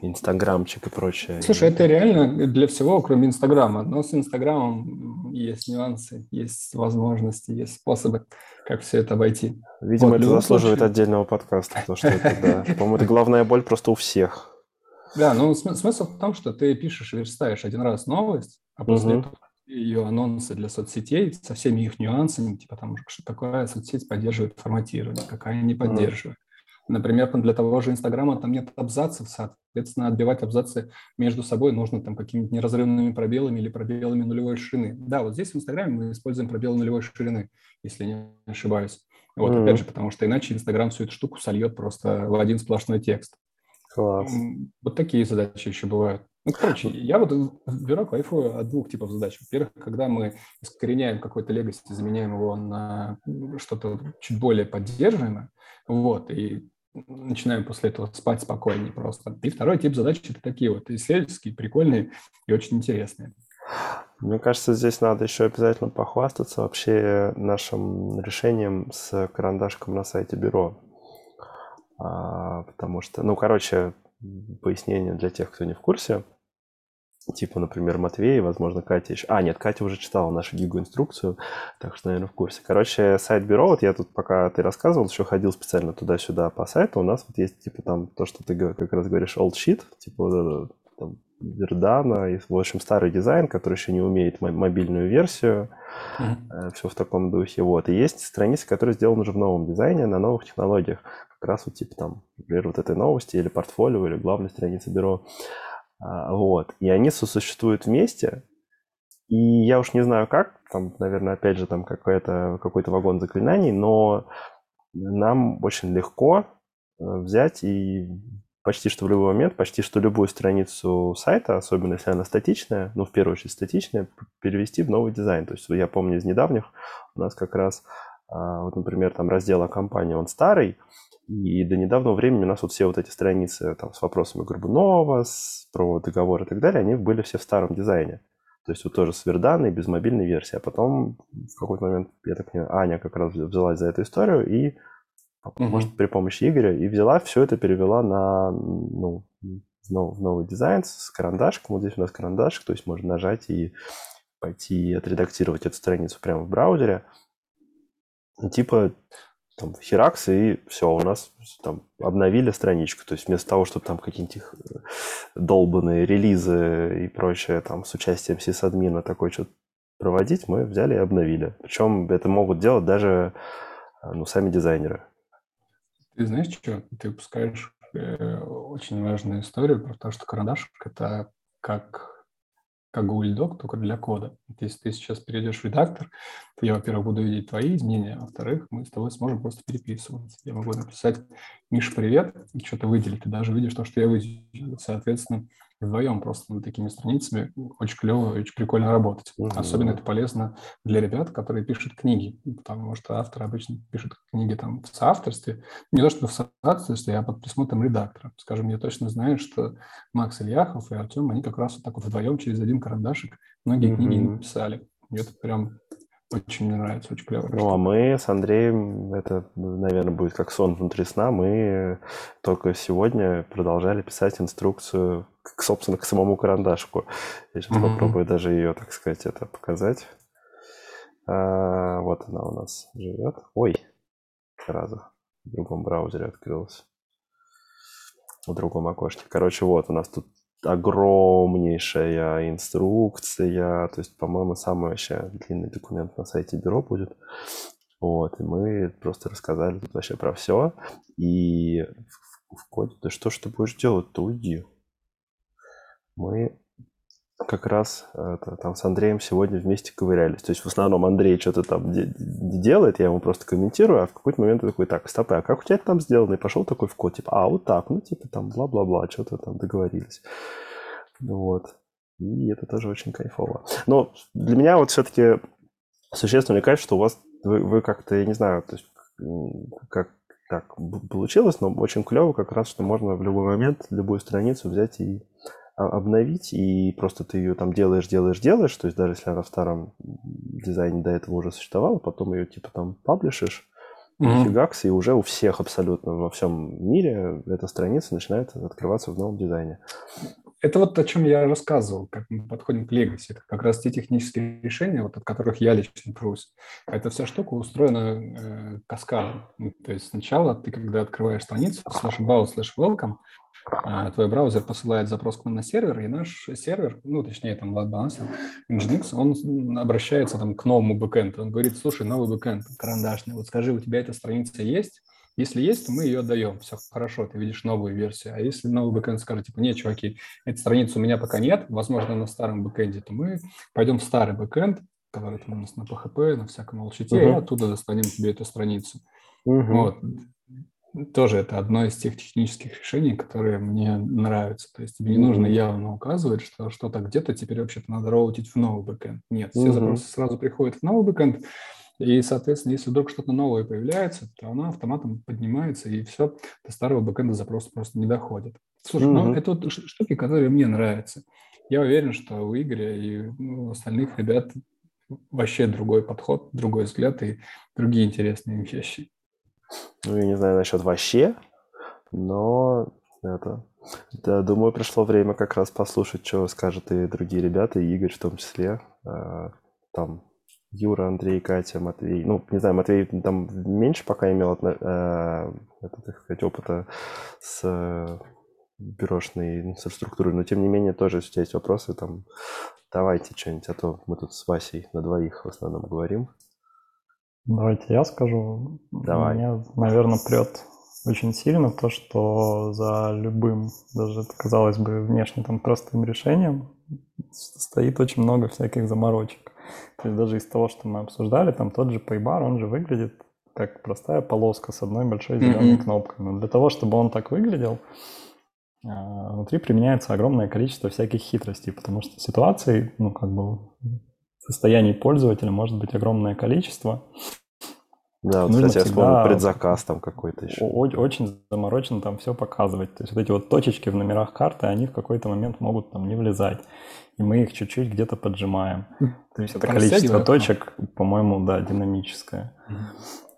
инстаграмчик и прочее. Слушай, это реально для всего, кроме Инстаграма. Но с Инстаграмом есть нюансы, есть возможности, есть способы, как все это обойти. Видимо, Вот, это заслуживает случае- отдельного подкаста, потому что это, да. По-моему, это главная боль просто у всех. Да, ну см- смысл в том, что ты пишешь и верстаешь один раз новость, а после этого ее анонсы для соцсетей со всеми их нюансами, типа там, что такое соцсеть поддерживает форматирование, какая не поддерживает. Например, для того же Инстаграма там нет абзацев, соответственно, отбивать абзацы между собой нужно там какими-то неразрывными пробелами или пробелами нулевой ширины. Да, вот здесь в Инстаграме мы используем пробелы нулевой ширины, если не ошибаюсь. Вот, Мгм. опять же, потому что иначе Инстаграм всю эту штуку сольет просто в один сплошной текст. Класс. Вот такие задачи еще бывают. Ну, короче, я вот в бюро кайфую от двух типов задач. Во-первых, когда мы искореняем какой-то легаси, заменяем его на что-то чуть более поддерживаемое, вот, и начинаем после этого спать спокойнее просто. И второй тип задач – это такие вот исследовательские, прикольные и очень интересные. Мне кажется, здесь надо еще обязательно похвастаться вообще нашим решением с карандашком на сайте бюро. А, потому что, ну, короче, пояснение для тех, кто не в курсе. Типа, например, Матвей, возможно, Катя еще... А, нет, Катя уже читала нашу гигу-инструкцию, так что, наверное, в курсе. Короче, сайт бюро, вот я тут, пока ты рассказывал, еще ходил специально туда-сюда по сайту. У нас вот есть, типа, там то, что ты как раз говоришь, old sheet, типа, там, Вердана, и, в общем, старый дизайн, который еще не умеет мо- мобильную версию, все в таком духе. Вот. И есть страницы, которые сделаны уже в новом дизайне, на новых технологиях. Как раз вот типа там, например, вот этой новости или портфолио, или главной страницы бюро. А, Вот. И они сосуществуют вместе. И я уж не знаю как, там, наверное, опять же, там какой-то какой вагон заклинаний, но нам очень легко э, взять и почти что в любой момент, почти что любую страницу сайта, особенно если она статичная, ну, в первую очередь статичная, перевести в новый дизайн. То есть я помню из недавних у нас как раз, вот, например, там раздел о компании, он старый, и до недавнего времени у нас вот все вот эти страницы там с вопросами Горбунова, с, про договор и так далее, они были все в старом дизайне. То есть вот тоже с верданой, без мобильной версии. А потом в какой-то момент, я так понимаю, Аня как раз взялась за эту историю и Мгм. может, при помощи Игоря, и взяла все это, перевела на, ну, в новый, дизайн с карандашком. Вот здесь у нас карандашик, то есть можно нажать и пойти отредактировать эту страницу прямо в браузере. И типа там херакс, и все, у нас там обновили страничку. То есть вместо того, чтобы там какие-нибудь э, долбанные релизы и прочее там с участием сисадмина такой что-то проводить, мы взяли и обновили. Причем это могут делать даже э, ну, сами дизайнеры. Ты знаешь, что? Ты упускаешь э, очень важную историю про то, что карандашик – это как, как Google Doc, только для кода. Если ты сейчас перейдешь в редактор, то я, во-первых, буду видеть твои изменения, а во-вторых, мы с тобой сможем просто переписываться. Я могу написать «Миша, привет», и что-то выделить. Ты даже видишь то, что я выделил. Соответственно, вдвоем просто над такими страницами очень клево очень прикольно работать. Мгм. Особенно это полезно для ребят, которые пишут книги, потому что авторы обычно пишут книги там в соавторстве, не то чтобы в соавторстве, а под присмотром редактора. Скажем, я точно знаю, что Макс Ильяхов и Артем, они как раз вот так вот вдвоем через один карандашик многие книги Мгм. написали. И это прям очень мне нравится, очень клево. Ну, а мы с Андреем, это, наверное, будет как сон внутри сна, мы только сегодня продолжали писать инструкцию, к, собственно, к самому карандашку. Я сейчас Мгм. попробую даже ее, так сказать, это показать. А, вот она у нас живет. Ой, сразу в другом браузере открылась. В другом окошке. Короче, вот у нас тут огромнейшая инструкция. То есть, по-моему, самый вообще длинный документ на сайте бюро будет. Вот, и мы просто рассказали тут вообще про все. И в, в коде, да что ж ты будешь делать-то, уйди. Мы как раз это, там с Андреем сегодня вместе ковырялись. То есть в основном Андрей что-то там де- делает, я ему просто комментирую, а в какой-то момент я такой, так, стоп, а как у тебя это там сделано? И пошел такой в код, типа, а, вот так, ну, типа, там, бла-бла-бла, что-то там договорились. Вот. И это тоже очень кайфово. Но для меня вот все-таки существенный кайф, что у вас, вы, вы как-то, я не знаю, то есть, как так получилось, но очень клево как раз, что можно в любой момент любую страницу взять и обновить, и просто ты ее там делаешь, делаешь, делаешь, то есть даже если она в старом дизайне до этого уже существовала, потом ее типа там паблишишь, mm-hmm. фигакс, и уже у всех абсолютно во всем мире эта страница начинает открываться в новом дизайне. Это вот о чем я рассказывал, как мы подходим к Legacy. Это как раз те технические решения, вот от которых я лично трусь. Эта вся штука устроена э, каскадом. Ну, то есть сначала ты, когда открываешь страницу, slash about, slash welcome, твой браузер посылает запрос к нам на сервер, и наш сервер, ну, точнее, там, load balancer, Nginx, он обращается там к новому бэкэнду. Он говорит, слушай, новый бэкэнд, карандашный, вот скажи, у тебя эта страница есть? Если есть, то мы ее отдаем. Все хорошо, ты видишь новую версию. А если новый бэкэнд скажет, типа, нет, чуваки, этой страницы у меня пока нет, возможно, на старом бэкэнде, то мы пойдем в старый бэкэнд, который там у нас на PHP, на всяком волчите, uh-huh. и оттуда достанем тебе эту страницу. Uh-huh. Вот тоже это одно из тех технических решений, которые мне нравятся. То есть тебе не нужно явно указывать, что что-то где-то теперь вообще-то надо роутить в новый бэкэнд. Нет, все mm-hmm. запросы сразу приходят в новый бэкэнд, и, соответственно, если вдруг что-то новое появляется, то оно автоматом поднимается, и все, до старого бэкэнда запрос просто не доходит. Слушай, mm-hmm. ну это вот штуки, которые мне нравятся. Я уверен, что у Игоря и у остальных ребят вообще другой подход, другой взгляд и другие интересные вещи. Ну, я не знаю насчет вообще, но это... Да, думаю, пришло время как раз послушать, что скажут и другие ребята, и Игорь в том числе. А, там Юра, Андрей, Катя, Матвей. Ну, не знаю, Матвей там меньше пока имел э, это, так сказать, опыта с э, бюрошной инфраструктурой, но тем не менее тоже, если у тебя есть вопросы, там давайте что-нибудь, а то мы тут с Васей на двоих в основном говорим. Давайте я скажу. Давай. Меня, наверное, прет очень сильно то, что за любым, даже казалось бы, внешне там простым решением стоит очень много всяких заморочек. То есть даже из того, что мы обсуждали, там тот же Paybar, он же выглядит как простая полоска с одной большой зеленой mm-hmm. кнопкой. Но для того, чтобы он так выглядел, а, внутри применяется огромное количество всяких хитростей, потому что ситуаций, ну, как бы состояний пользователя может быть огромное количество. Да, вот, Нужно кстати, я вспомнил предзаказ там какой-то еще. Очень заморочено там все показывать. То есть вот эти вот точечки в номерах карты, они в какой-то момент могут там не влезать. И мы их чуть-чуть где-то поджимаем. То есть это количество точек, по-моему, да, динамическое.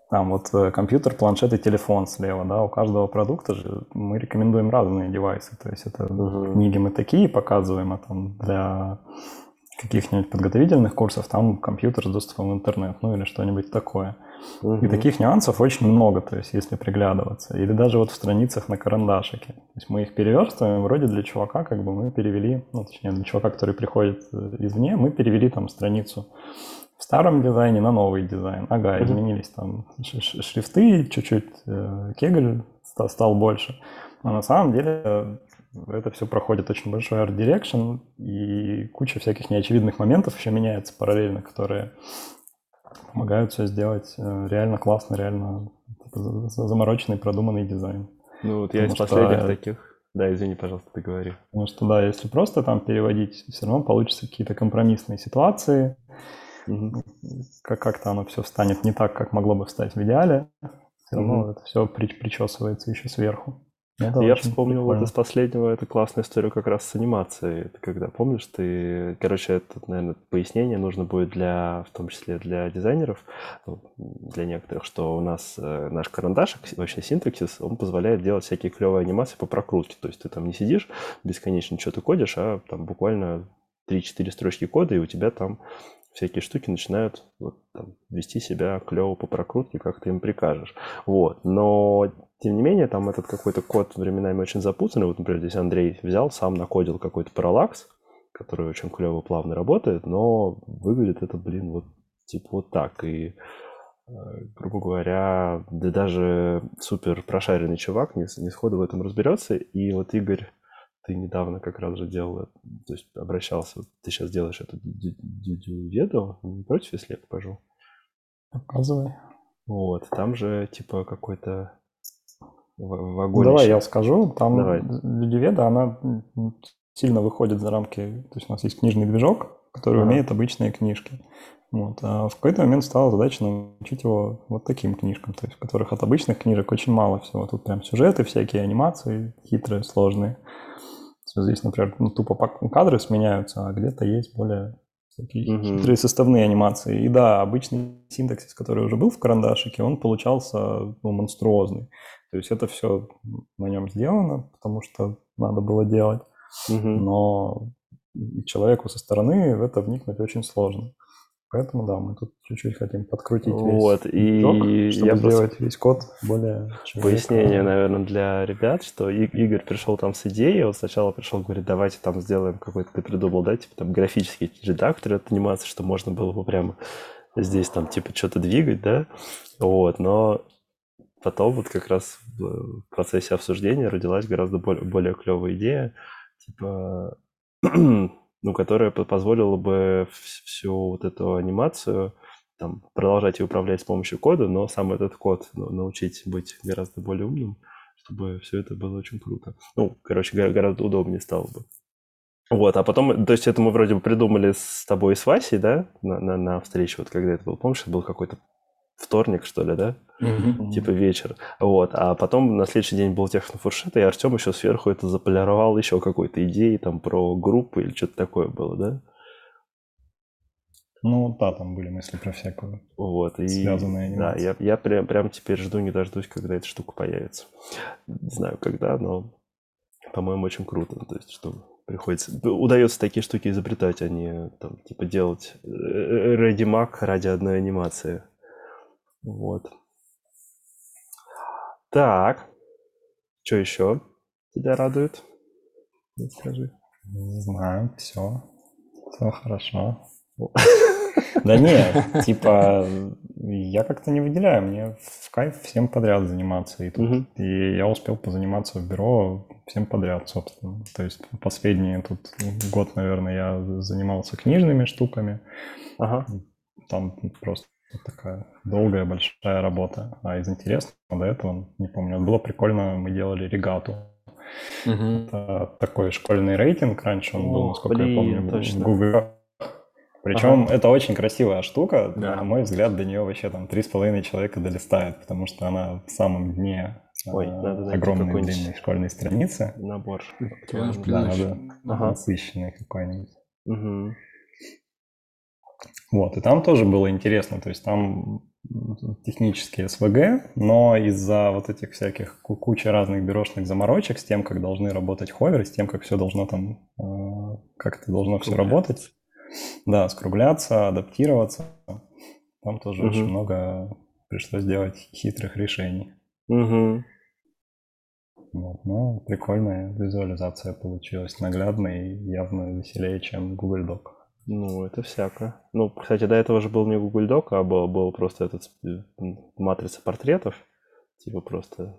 Там вот э, компьютер, планшет и телефон слева, да, у каждого продукта же мы рекомендуем разные девайсы. То есть это uh-huh. книги мы такие показываем, а там для каких-нибудь подготовительных курсов, там компьютер с доступом в интернет, ну или что-нибудь такое. Угу. И таких нюансов очень много, то есть если приглядываться. Или даже вот в страницах на карандашике. То есть мы их переверстываем, вроде для чувака как бы мы перевели, ну точнее для чувака, который приходит э, извне, мы перевели там страницу в старом дизайне на новый дизайн. Ага, изменились там шрифты, чуть-чуть э, кегель стал больше. Но на самом деле это все проходит очень большой арт direction, и куча всяких неочевидных моментов еще меняется параллельно, которые помогают все сделать э, реально классно, реально типа, замороченный, продуманный дизайн. Ну вот я Потому из последних что... таких... Да, извини, пожалуйста, ты говори. Потому что, да, если просто там переводить, все равно получится какие-то компромиссные ситуации, угу. как-то оно все встанет не так, как могло бы встать в идеале, все равно угу. это все причесывается еще сверху. Это Я вспомнил вот из последнего, это классная история как раз с анимацией. Это когда, помнишь, ты, короче, это, наверное, пояснение нужно будет для, в том числе для дизайнеров, ну, для некоторых, что у нас э, наш карандашик, вообще синтаксис, он позволяет делать всякие клевые анимации по прокрутке. То есть ты там не сидишь бесконечно что-то кодишь, а там буквально 3-4 строчки кода, и у тебя там всякие штуки начинают вот, там, вести себя клево по прокрутке, как ты им прикажешь. Вот. Но, тем не менее, там этот какой-то код временами очень запутанный. Вот, например, здесь Андрей взял, сам накодил какой-то параллакс, который очень клево, плавно работает, но выглядит это, блин, вот типа вот так. И грубо говоря, да даже супер прошаренный чувак не, не сходу в этом разберется. И вот Игорь, ты недавно как раз же делал, то есть обращался, ты сейчас делаешь это дюдю-веду, не против, если я покажу? Показывай. Вот, там же типа какой-то вагонище. Давай я скажу. Там Давай. Людиведа, она сильно выходит за рамки. То есть у нас есть книжный движок, который ага. умеет обычные книжки. Вот. А в какой-то момент стала задача научить его вот таким книжкам, то есть в которых от обычных книжек очень мало всего. Тут прям сюжеты, всякие анимации, хитрые, сложные. Здесь, например, ну, тупо кадры сменяются, а где-то есть более такие угу. хитрые составные анимации. И да, обычный синтаксис, который уже был в карандашике, он получался ну, монструозный. То есть это все на нем сделано, потому что надо было делать. Угу. Но человеку со стороны в это вникнуть очень сложно. Поэтому, да, мы тут чуть-чуть хотим подкрутить вот, весь и итог, чтобы я сделать просто... весь код более... Пояснение, наверное, для ребят, что Игорь пришел там с идеей, он сначала пришел, говорит, давайте там сделаем какой-то, ты придумал, да, типа там графический редактор от анимации, что можно было бы прямо здесь там типа что-то двигать, да, вот, но потом вот как раз в процессе обсуждения родилась гораздо более, более клевая идея, типа ну, которая позволила бы всю вот эту анимацию там, продолжать ее управлять с помощью кода, но сам этот код ну, научить быть гораздо более умным, чтобы все это было очень круто. Ну, короче, гораздо удобнее стало бы. Вот, а потом, то есть это мы вроде бы придумали с тобой и с Васей, да, на, на, на встрече, вот когда это был, помнишь, это был какой-то вторник, что ли, да? Mm-hmm. Типа вечер. Вот. А потом на следующий день был технофуршет, и Артем еще сверху это заполировал еще какой-то идеей там про группы или что-то такое было, да? Ну, да, там были мысли про всякую вот, и, связанные Да, я, я прям, прям теперь жду, не дождусь, когда эта штука появится. Не знаю, когда, но, по-моему, очень круто. То есть, что приходится... Удается такие штуки изобретать, а не, там, типа, делать Ready э, Mac ради одной анимации. Вот. Так. Что еще тебя радует? Скажи. Не знаю, все. Все хорошо. Да нет, типа, я как-то не выделяю, мне в кайф всем подряд заниматься. И, тут, и я успел позаниматься в бюро всем подряд, собственно. То есть последний тут год, наверное, я занимался книжными штуками. Ага. Там просто такая долгая, большая работа. А из интересного до этого, не помню, было прикольно, мы делали регату. Угу. Это такой школьный рейтинг, раньше он О, был, насколько блин, я помню, точно. в Google. Причем ага. это очень красивая штука, да. на мой взгляд, до нее вообще там три с половиной человека долистают, потому что она в самом дне Ой, а, надо огромной длинной школьной страницы. Набор. Да, надо ага. насыщенный какой-нибудь. Угу. Вот, и там тоже было интересно, то есть там технические СВГ, но из-за вот этих всяких кучи разных бюрошных заморочек с тем, как должны работать ховеры, с тем, как все должно там, э, как это должно все работать, да, скругляться, адаптироваться, там тоже угу. очень много пришлось делать хитрых решений. Угу. Вот, ну, прикольная визуализация получилась, наглядная и явно веселее, чем Google Doc. Ну, это всяко. Ну, кстати, до этого же был не Google Doc, а был, был просто этот матрица портретов, типа просто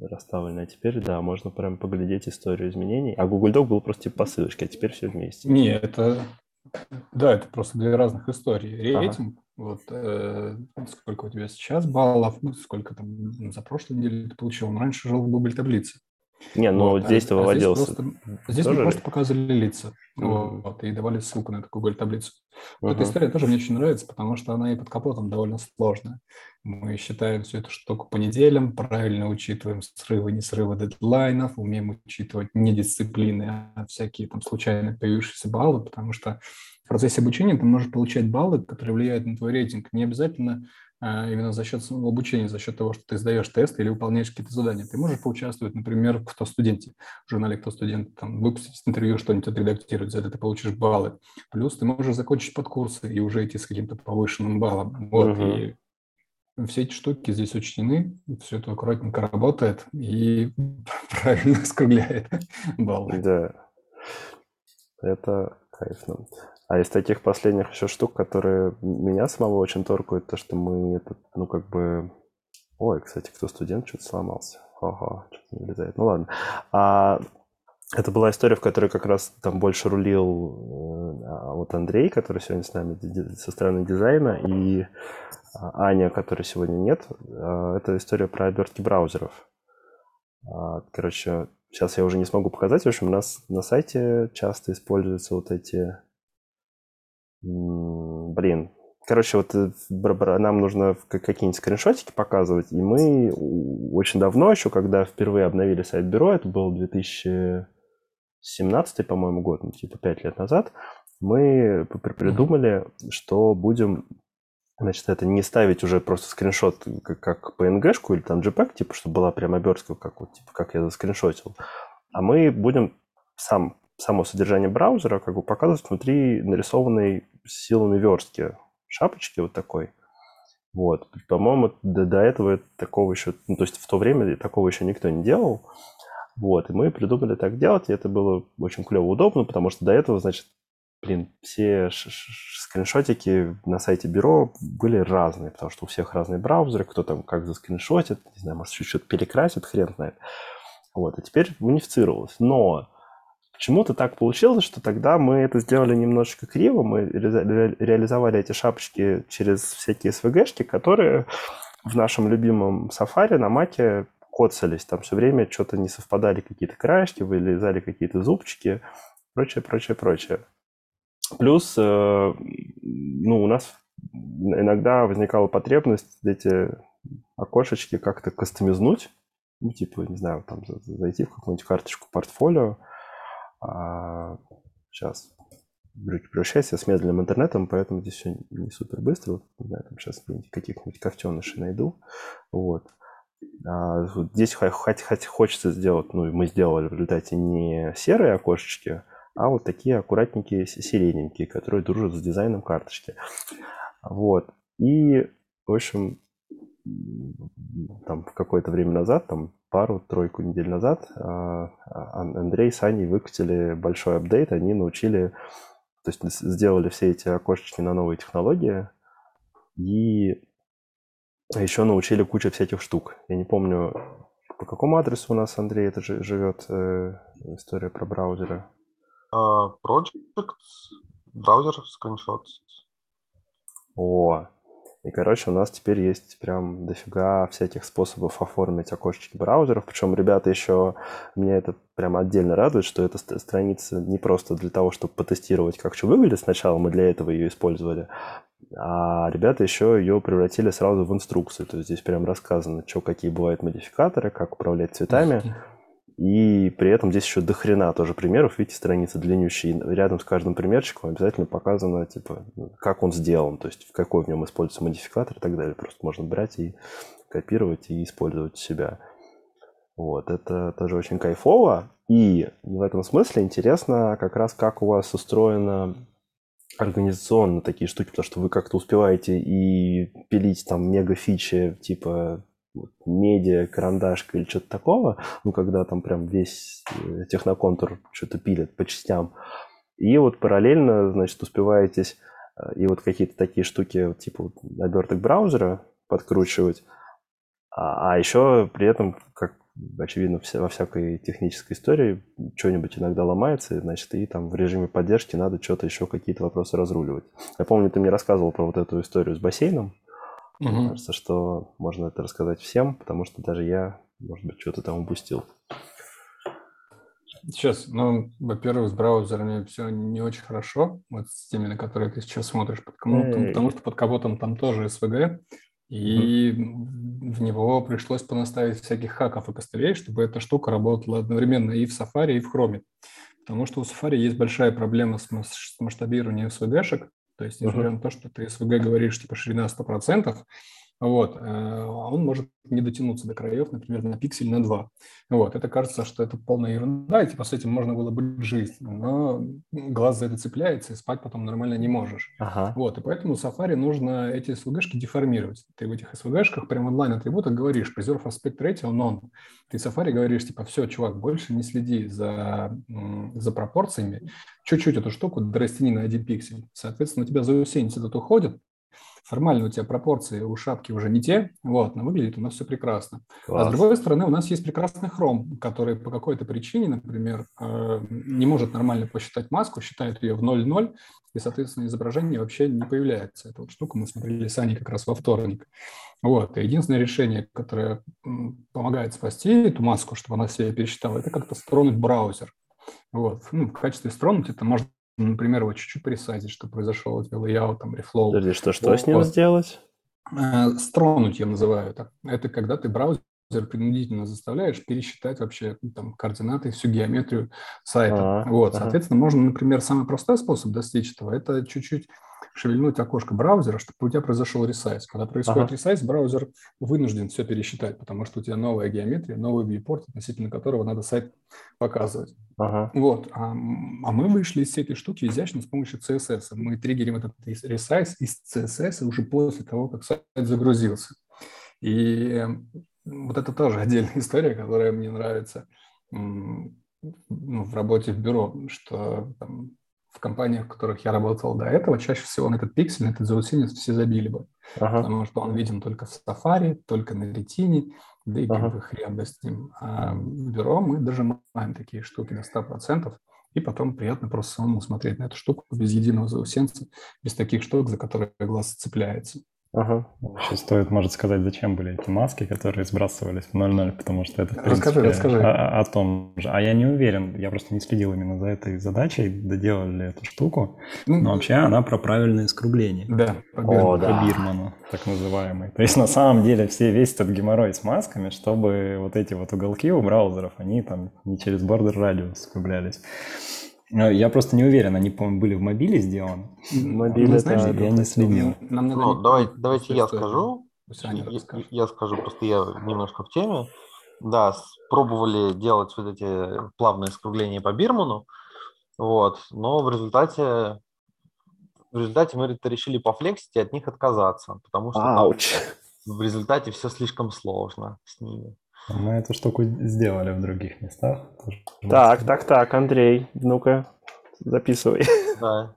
расставленная. Теперь, да, можно прям поглядеть историю изменений. А Google Doc был просто типа по ссылочке, а теперь все вместе. Не, это... Да, это просто две разных истории. Рейтинг, ага. вот э, сколько у тебя сейчас баллов, ну, сколько там за прошлой неделю ты получил, он раньше жил в Google таблице. Не, ну вот, здесь-то а, выводился. Здесь, просто, здесь мы просто показывали лица mm-hmm. вот, и давали ссылку на эту Google таблицу. Mm-hmm. Эта история тоже мне очень нравится, потому что она и под капотом довольно сложная. Мы считаем всю эту штуку по неделям, правильно учитываем срывы, не срывы дедлайнов, умеем учитывать не дисциплины, а всякие там случайно появившиеся баллы, потому что в процессе обучения ты можешь получать баллы, которые влияют на твой рейтинг. Не обязательно а, именно за счет самого обучения, за счет того, что ты сдаешь тест или выполняешь какие-то задания. Ты можешь поучаствовать, например, в «Кто студенте», в журнале «Кто студент», там, выпустить интервью, что-нибудь отредактировать, за это ты получишь баллы. Плюс ты можешь закончить подкурсы и уже идти с каким-то повышенным баллом. Вот, угу. и все эти штуки здесь учтены, все это аккуратненько работает и правильно скругляет баллы. Да, это кайфно. А из таких последних еще штук, которые меня самого очень торкают, то, что мы, это, ну, как бы... Ой, кстати, кто студент, что-то сломался. Ага, что-то не влезает. Ну, ладно. А, это была история, в которой как раз там больше рулил э, а, вот Андрей, который сегодня с нами со стороны дизайна, и а, Аня, которой сегодня нет. А, это история про обертки браузеров. Короче, сейчас я уже не смогу показать. В общем, у нас на сайте часто используются вот эти Блин. Короче, вот э, нам нужно какие-нибудь скриншотики показывать, и мы очень давно еще, когда впервые обновили сайт бюро, это был 2017, по-моему, год, ну, типа 5 лет назад, мы придумали, что будем Значит, это не ставить уже просто скриншот как, как PNG-шку или там JPEG, типа, чтобы была прям обертка, как, вот, типа, как я заскриншотил. А мы будем сам само содержание браузера как бы показывать внутри нарисованной силами верстки шапочки вот такой. Вот. По-моему, до, до этого такого еще, ну, то есть в то время такого еще никто не делал. Вот. И мы придумали так делать, и это было очень клево удобно, потому что до этого, значит, блин, все скриншотики на сайте бюро были разные, потому что у всех разные браузеры, кто там как заскриншотит, не знаю, может, чуть-чуть перекрасит, хрен знает. Вот, и теперь унифицировалось. Но Почему-то так получилось, что тогда мы это сделали немножечко криво, мы ре- реализовали эти шапочки через всякие SVG-шки, которые в нашем любимом Safari на маке коцались. Там все время что-то не совпадали какие-то краешки, вылезали какие-то зубчики, прочее, прочее, прочее. Плюс, э, ну, у нас иногда возникала потребность эти окошечки как-то кастомизнуть, ну, типа, не знаю, там зайти в какую-нибудь карточку портфолио, а, сейчас превращаюсь я с медленным интернетом, поэтому здесь все не супер быстро. Не знаю, там сейчас каких-нибудь кофтенышей найду. Вот. А, здесь хоть, хоть хочется сделать, ну, мы сделали в результате не серые окошечки, а вот такие аккуратненькие сирененькие, которые дружат с дизайном карточки. Вот. И, в общем, там какое-то время назад, там пару-тройку недель назад а, Андрей с Аней выкатили большой апдейт, они научили, то есть сделали все эти окошечки на новые технологии и еще научили кучу всяких штук. Я не помню, по какому адресу у нас, Андрей, это живет э, история про браузеры? Uh, project, браузер, скриншот. О, и, короче, у нас теперь есть прям дофига всяких способов оформить окошечки браузеров. Причем ребята еще, меня это прям отдельно радует, что эта страница не просто для того, чтобы потестировать, как что выглядит сначала, мы для этого ее использовали, а ребята еще ее превратили сразу в инструкцию. То есть здесь прям рассказано, что какие бывают модификаторы, как управлять цветами. И при этом здесь еще дохрена тоже примеров. Видите, страница длиннющая. Рядом с каждым примерчиком обязательно показано, типа, как он сделан, то есть в какой в нем используется модификатор и так далее. Просто можно брать и копировать и использовать себя. Вот, это тоже очень кайфово. И в этом смысле интересно как раз, как у вас устроено организационно такие штуки, потому что вы как-то успеваете и пилить там мега фичи, типа медиа, карандашка или что-то такого, ну, когда там прям весь э, техноконтур что-то пилит по частям. И вот параллельно, значит, успеваетесь э, и вот какие-то такие штуки, типа оберток браузера подкручивать, а, а еще при этом, как очевидно, во всякой технической истории что-нибудь иногда ломается, значит, и там в режиме поддержки надо что-то еще, какие-то вопросы разруливать. Я помню, ты мне рассказывал про вот эту историю с бассейном, Угу. Мне кажется, что можно это рассказать всем, потому что даже я, может быть, что-то там упустил. Сейчас, ну, во-первых, с браузерами все не очень хорошо, вот с теми, на которые ты сейчас смотришь под капотом, потому что под капотом там тоже SVG, и mm в него пришлось понаставить всяких хаков и костылей, чтобы эта штука работала одновременно и в Safari, и в Chrome. Потому что у Safari есть большая проблема с масштабированием SVG-шек, то есть, несмотря uh-huh. на то, что ты SVG говоришь, типа ширина 100%, вот, э, он может не дотянуться до краев, например, на пиксель на 2. Вот, это кажется, что это полная ерунда, и типа с этим можно было бы жить, но глаз за это цепляется, и спать потом нормально не можешь. Ага. Вот, и поэтому Safari нужно эти SVG-шки деформировать. Ты в этих SVG-шках прям онлайн-атрибутах говоришь, preserve aspect ratio non. Ты Safari говоришь, типа, все, чувак, больше не следи за, за пропорциями, чуть-чуть эту штуку дорастяни на один пиксель. Соответственно, у тебя заусенец этот уходит, формально у тебя пропорции у шапки уже не те, вот, но выглядит у нас все прекрасно. Класс. А с другой стороны, у нас есть прекрасный хром, который по какой-то причине, например, э, не может нормально посчитать маску, считает ее в 0,0, и, соответственно, изображение вообще не появляется. Эту вот штуку мы смотрели с Аней как раз во вторник. Вот. И единственное решение, которое помогает спасти эту маску, чтобы она себе пересчитала, это как-то стронуть браузер. Вот. Ну, в качестве стронуть это можно например, его чуть-чуть присадить, чтобы произошел вот layout, там, reflow. Подожди, что, что с ним сделать? Э, стронуть я называю это. Это когда ты браузер принудительно заставляешь пересчитать вообще ну, там координаты, всю геометрию сайта. А, вот, соответственно, можно, например, самый простой способ достичь этого – это чуть-чуть шевельнуть окошко браузера, чтобы у тебя произошел ресайз. Когда происходит Ага. ресайз, браузер вынужден все пересчитать, потому что у тебя новая геометрия, новый viewport, относительно которого надо сайт показывать. Ага. Вот, а, а мы вышли из этой штуки изящно с помощью CSS. Мы триггерим этот рес- ресайз из CSS уже после того, как сайт загрузился. И э, вот это тоже отдельная история, которая мне нравится ну, в работе в бюро, что там, в компаниях, в которых я работал до этого, чаще всего на этот пиксель, на этот заусенец все забили бы, Ага. потому что он виден только в Safari, только на ретине, да и как Ага. бы хрен бы с ним. А в бюро мы дожимаем такие штуки до 100%, и потом приятно просто самому смотреть на эту штуку без единого заусенца, без таких штук, за которые глаз цепляется. Ага. Еще стоит, может, сказать, зачем были эти маски, которые сбрасывались в 0.0, потому что это, в Расскажи, принципе, расскажи. О, о том же. А я не уверен, я просто не следил именно за этой задачей, доделали ли эту штуку. Ну, Но вообще она про правильное скругление. Да, по О, да. Про Бирману, так называемый. То есть на самом деле все, весь этот геморрой с масками, чтобы вот эти вот уголки у браузеров, они там не через бордер радиус скруглялись. Я просто не уверен, они, по-моему, были в мобиле сделаны. Мобиле, Ну, знаешь, да, я не следил. Нам надо Ну, не- давай, ну, давайте я что это? скажу. Я, я скажу, просто я немножко в теме. Да, пробовали делать вот эти плавные скругления по Бирману, вот, но в результате в результате мы это решили пофлексить и от них отказаться, потому что там Ауч. в результате все слишком сложно с ними. Мы эту штуку сделали в других местах. Так, так, так, Андрей, ну-ка, записывай. Да,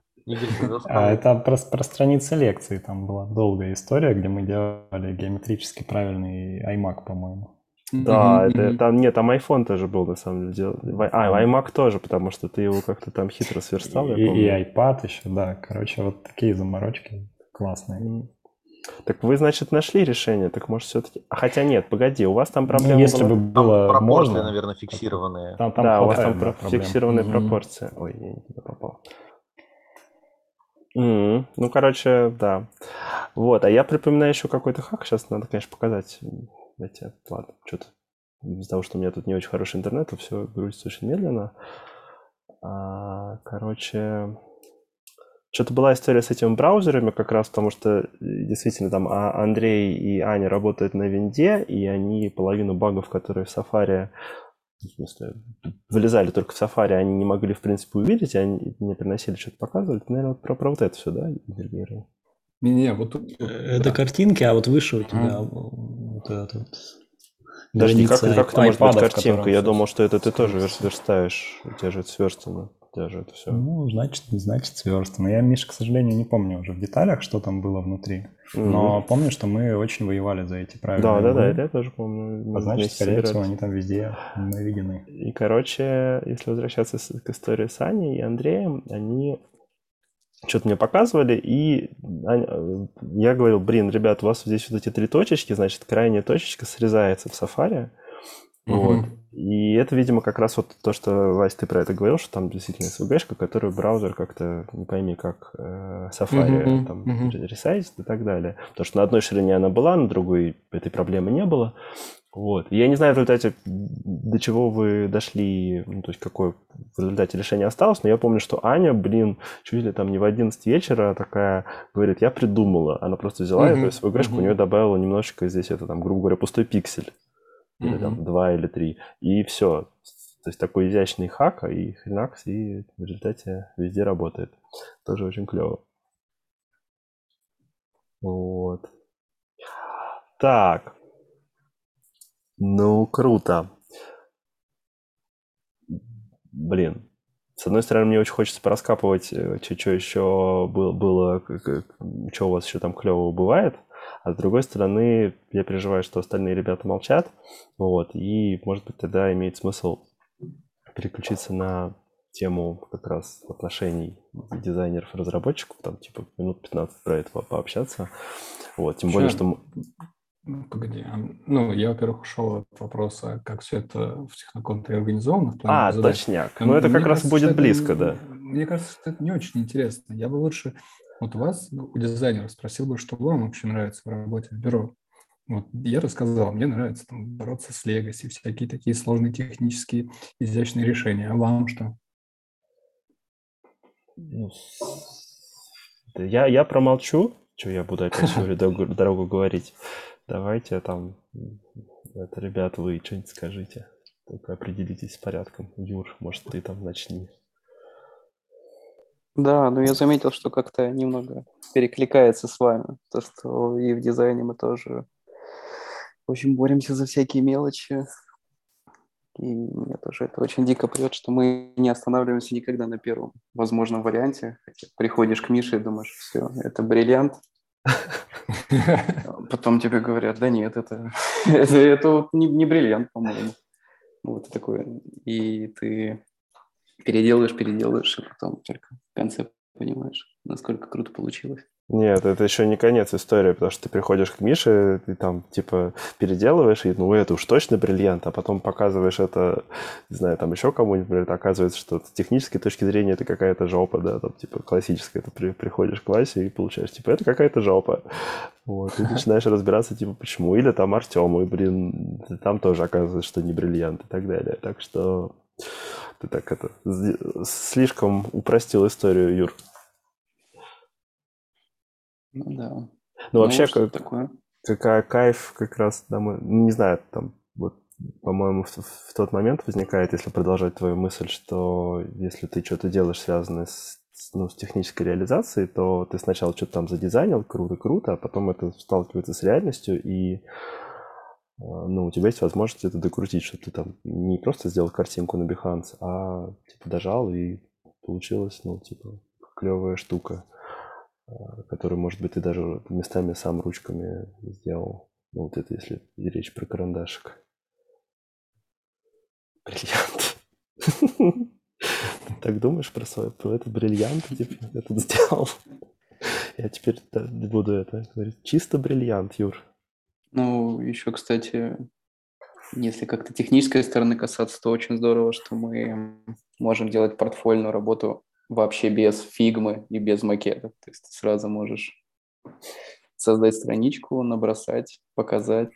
А это про, про страницы лекции. Там была долгая история, где мы делали геометрически правильный iMac, по-моему. Да, это там, нет, там iPhone тоже был, на самом деле. А, iMac тоже, потому что ты его как-то там хитро сверстал, я И, и iPad еще, да. Короче, вот такие заморочки классные. Так вы, значит, нашли решение, так может все-таки... А хотя нет, погоди, у вас там Ну, проблема если была- бы Там было пропорции, можно... наверное, фиксированные. Там, там да, у вас там про- фиксированные Мгм. пропорции. Ой, я не туда попал. М, Ну, короче, да. Вот, а я припоминаю еще какой-то хак. Сейчас надо, конечно, показать. Эти, ладно, что-то из-за того, что у меня тут не очень хороший интернет, то все грузится очень медленно. А, короче, что-то была история с этими браузерами, как раз потому что э, действительно там а- Андрей и Аня работают на винде, и они половину багов, которые в Safari, в смысле, вылезали только в Safari, они не могли, в принципе, увидеть, и они мне приносили, что-то показывали. Ты, наверное, вот про, про вот это все, да, говорил? Не-не, вот тут... Э, вот, Это да. картинки, а вот выше у тебя вот этот вот Подожди, как, граница как это может быть картинка? Я думал, что это ты тоже верстаешь. У тебя же это сверстано. Это все. Ну, значит, значит, сверстано. Я, Миша, к сожалению, не помню уже в деталях, что там было внутри. Но помню, что мы очень воевали за эти правильные Да, да, да, это я тоже помню. Мы А значит, скорее всего, собирались. они там везде наведены. И, короче, если возвращаться к истории с Аней и Андреем, они что-то мне показывали, и я говорил, блин, ребят, у вас здесь вот эти три точечки, значит, крайняя точечка срезается в Safari, вот. И это, видимо, как раз вот то, что, Вась, ты про это говорил, что там действительно SVG-шка, которую браузер как-то, не пойми, как э, Safari Мгм, там ре- ресайзит и так далее. Потому что на одной ширине она была, на другой этой проблемы не было. Вот. Я не знаю в результате, до чего вы дошли, ну, то есть какой в результате решение осталось, но я помню, что Аня, блин, чуть ли там не в 11 вечера такая говорит, я придумала. Она просто взяла Мгм, эту SVG-шку, у мгм. нее добавила немножечко здесь это, там, грубо говоря, пустой пиксель. Или там два или три. И все. То есть такой изящный хак, и хренакс, и в результате везде работает. Тоже очень клево. Вот. Так. Ну, круто. Блин. С одной стороны, мне очень хочется пораскапывать, что еще было, было что у вас еще там клевого бывает. А с другой стороны, я переживаю, что остальные ребята молчат. Вот, и, может быть, тогда имеет смысл переключиться на тему как раз отношений дизайнеров и разработчиков, там, типа, минут 15 про это по пообщаться. Вот, тем более, Чё? что... Ну, погоди. а, Ну, я, во-первых, ушел от вопроса, как все это в техноконтре организовано. в плане А, задач. точняк. А Ну, это как раз кажется, будет это близко, не- да. Мне кажется, что это не очень интересно. Я бы лучше вот вас, ну, у дизайнера, спросил бы, что вам вообще нравится в работе в бюро. Вот я рассказал, мне нравится там, бороться с легаси, всякие такие сложные технические изящные решения. А вам что? Ну, Я, я промолчу, что я буду опять всю дорогу, говорить. Давайте там, это, ребят, вы что-нибудь скажите. Только определитесь с порядком. Юр, может, ты там начни. Да, но я заметил, что как-то немного перекликается с вами. То, что и в дизайне мы тоже очень боремся за всякие мелочи. И мне тоже это очень дико прет, что мы не останавливаемся никогда на первом возможном варианте. Хотя приходишь к Мише и думаешь, все, это бриллиант. Потом тебе говорят, да нет, это, это, это не, не бриллиант, по-моему. Вот такое. И ты переделываешь, переделываешь, и потом только в конце понимаешь, насколько круто получилось. Нет, это еще не конец истории, потому что ты приходишь к Мише, ты там, типа, переделываешь, и, ну, это уж точно бриллиант, а потом показываешь это, не знаю, там еще кому-нибудь, оказывается, что с технической точки зрения это какая-то жопа, да, там, типа, классическая, ты при, приходишь к Васе и получаешь, типа, это какая-то жопа. Вот, и начинаешь разбираться, типа, почему. Или там Артем, и, блин, там тоже оказывается, что не бриллиант и так далее. Так что ты так это, слишком упростил историю, Юр. Ну да. Ну, вообще, что как, такое? какая кайф как раз, да, мы, ну, не знаю, там, вот, по-моему, в, в тот момент возникает, если продолжать твою мысль, что если ты что-то делаешь, связанное с, с, ну, с технической реализацией, то ты сначала что-то там задизайнил, круто-круто, а потом это сталкивается с реальностью, и ну, у тебя есть возможность это докрутить, чтобы ты там не просто сделал картинку на Behance, а типа дожал, и получилась, ну, типа, клевая штука который, может быть, ты даже местами сам ручками сделал. Ну, вот это если речь про карандашик. Бриллиант. Так думаешь про свой, про этот бриллиант, типа, я тут сделал? Я теперь буду это говорить. Чисто бриллиант, Юр. Ну, еще, кстати, если как-то технической стороны касаться, то очень здорово, что мы можем делать портфольную работу вообще без фигмы и без макета. То есть ты сразу можешь создать страничку, набросать, показать.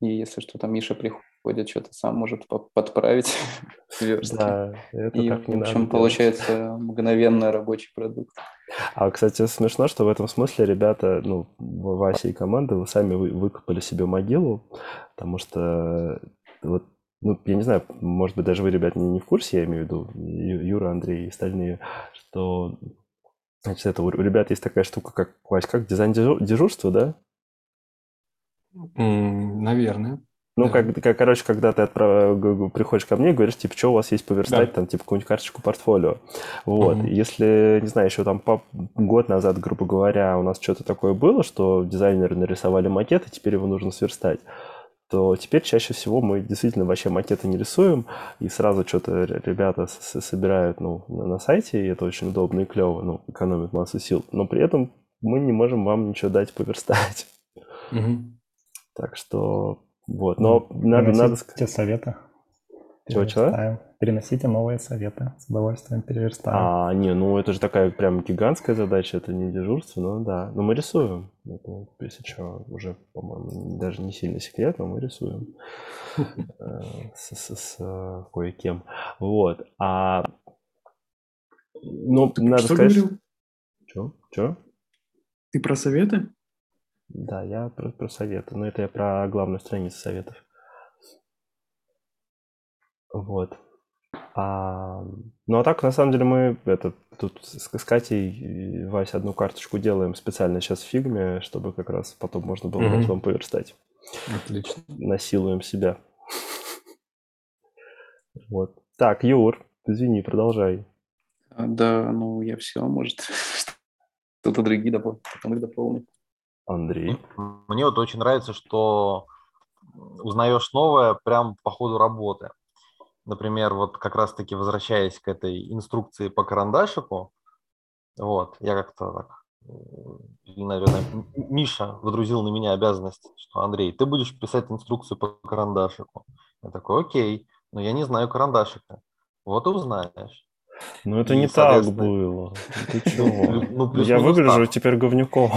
И если что, там Миша приходит, что-то сам может подправить. Да, это и, так не в общем, надо получается мгновенно рабочий продукт. А, кстати, смешно, что в этом смысле ребята, ну, Вася и команда, вы сами выкопали себе могилу, потому что вот ну, я не знаю, может быть, даже вы, ребят, не, не в курсе, я имею в виду, Юра, Андрей и остальные, что, значит, это у ребят есть такая штука, как, Вась, как дизайн дежурства, да? Наверное. Ну, да. как, как, короче, когда ты отправ... приходишь ко мне и говоришь, типа, что у вас есть поверстать, да. там, типа, какую-нибудь карточку портфолио. Вот. Mm-hmm. Если, не знаю, еще там по... год назад, грубо говоря, у нас что-то такое было, что дизайнеры нарисовали макет, и теперь его нужно сверстать то теперь чаще всего мы действительно вообще макеты не рисуем, и сразу что-то ребята собирают ну, на сайте, и это очень удобно и клево, ну, экономит массу сил, но при этом мы не можем вам ничего дать поверстать. Угу. Так что вот, но ну, надо, надо сказать... советы. Чего-чего? Приносите новые советы, с удовольствием переверстаем. А, не, ну это же такая прям гигантская задача, это не дежурство, но да. Но мы рисуем. Это, если что, уже, по-моему, даже не сильно секрет, но мы рисуем с, с, с кое-кем. Вот. А Ну, надо что сказать... Че? Че? Ты про советы? Да, я про, про советы. Но это я про главную страницу советов. Вот. А, ну а так, на самом деле, мы это, тут с, с Катей и Вася одну карточку делаем специально сейчас в фигме, чтобы как раз потом можно было Мгм. потом поверстать. Отлично. Насилуем себя. Вот. Так, Юр, извини, продолжай. А, Да, ну я все, может, что-то другие дополнить, потом их дополню. Андрей. Мне вот очень нравится, что узнаешь новое прям по ходу работы. Например, вот как раз-таки возвращаясь к этой инструкции по карандашику, вот, я как-то так, наверное, Миша водрузил на меня обязанность, что, Андрей, ты будешь писать инструкцию по карандашику. Я такой, окей, но я не знаю карандашика. Вот и узнаешь. Ну это И, не так было. Ты чего? плю- ну, Я выгляжу так. теперь говнюком.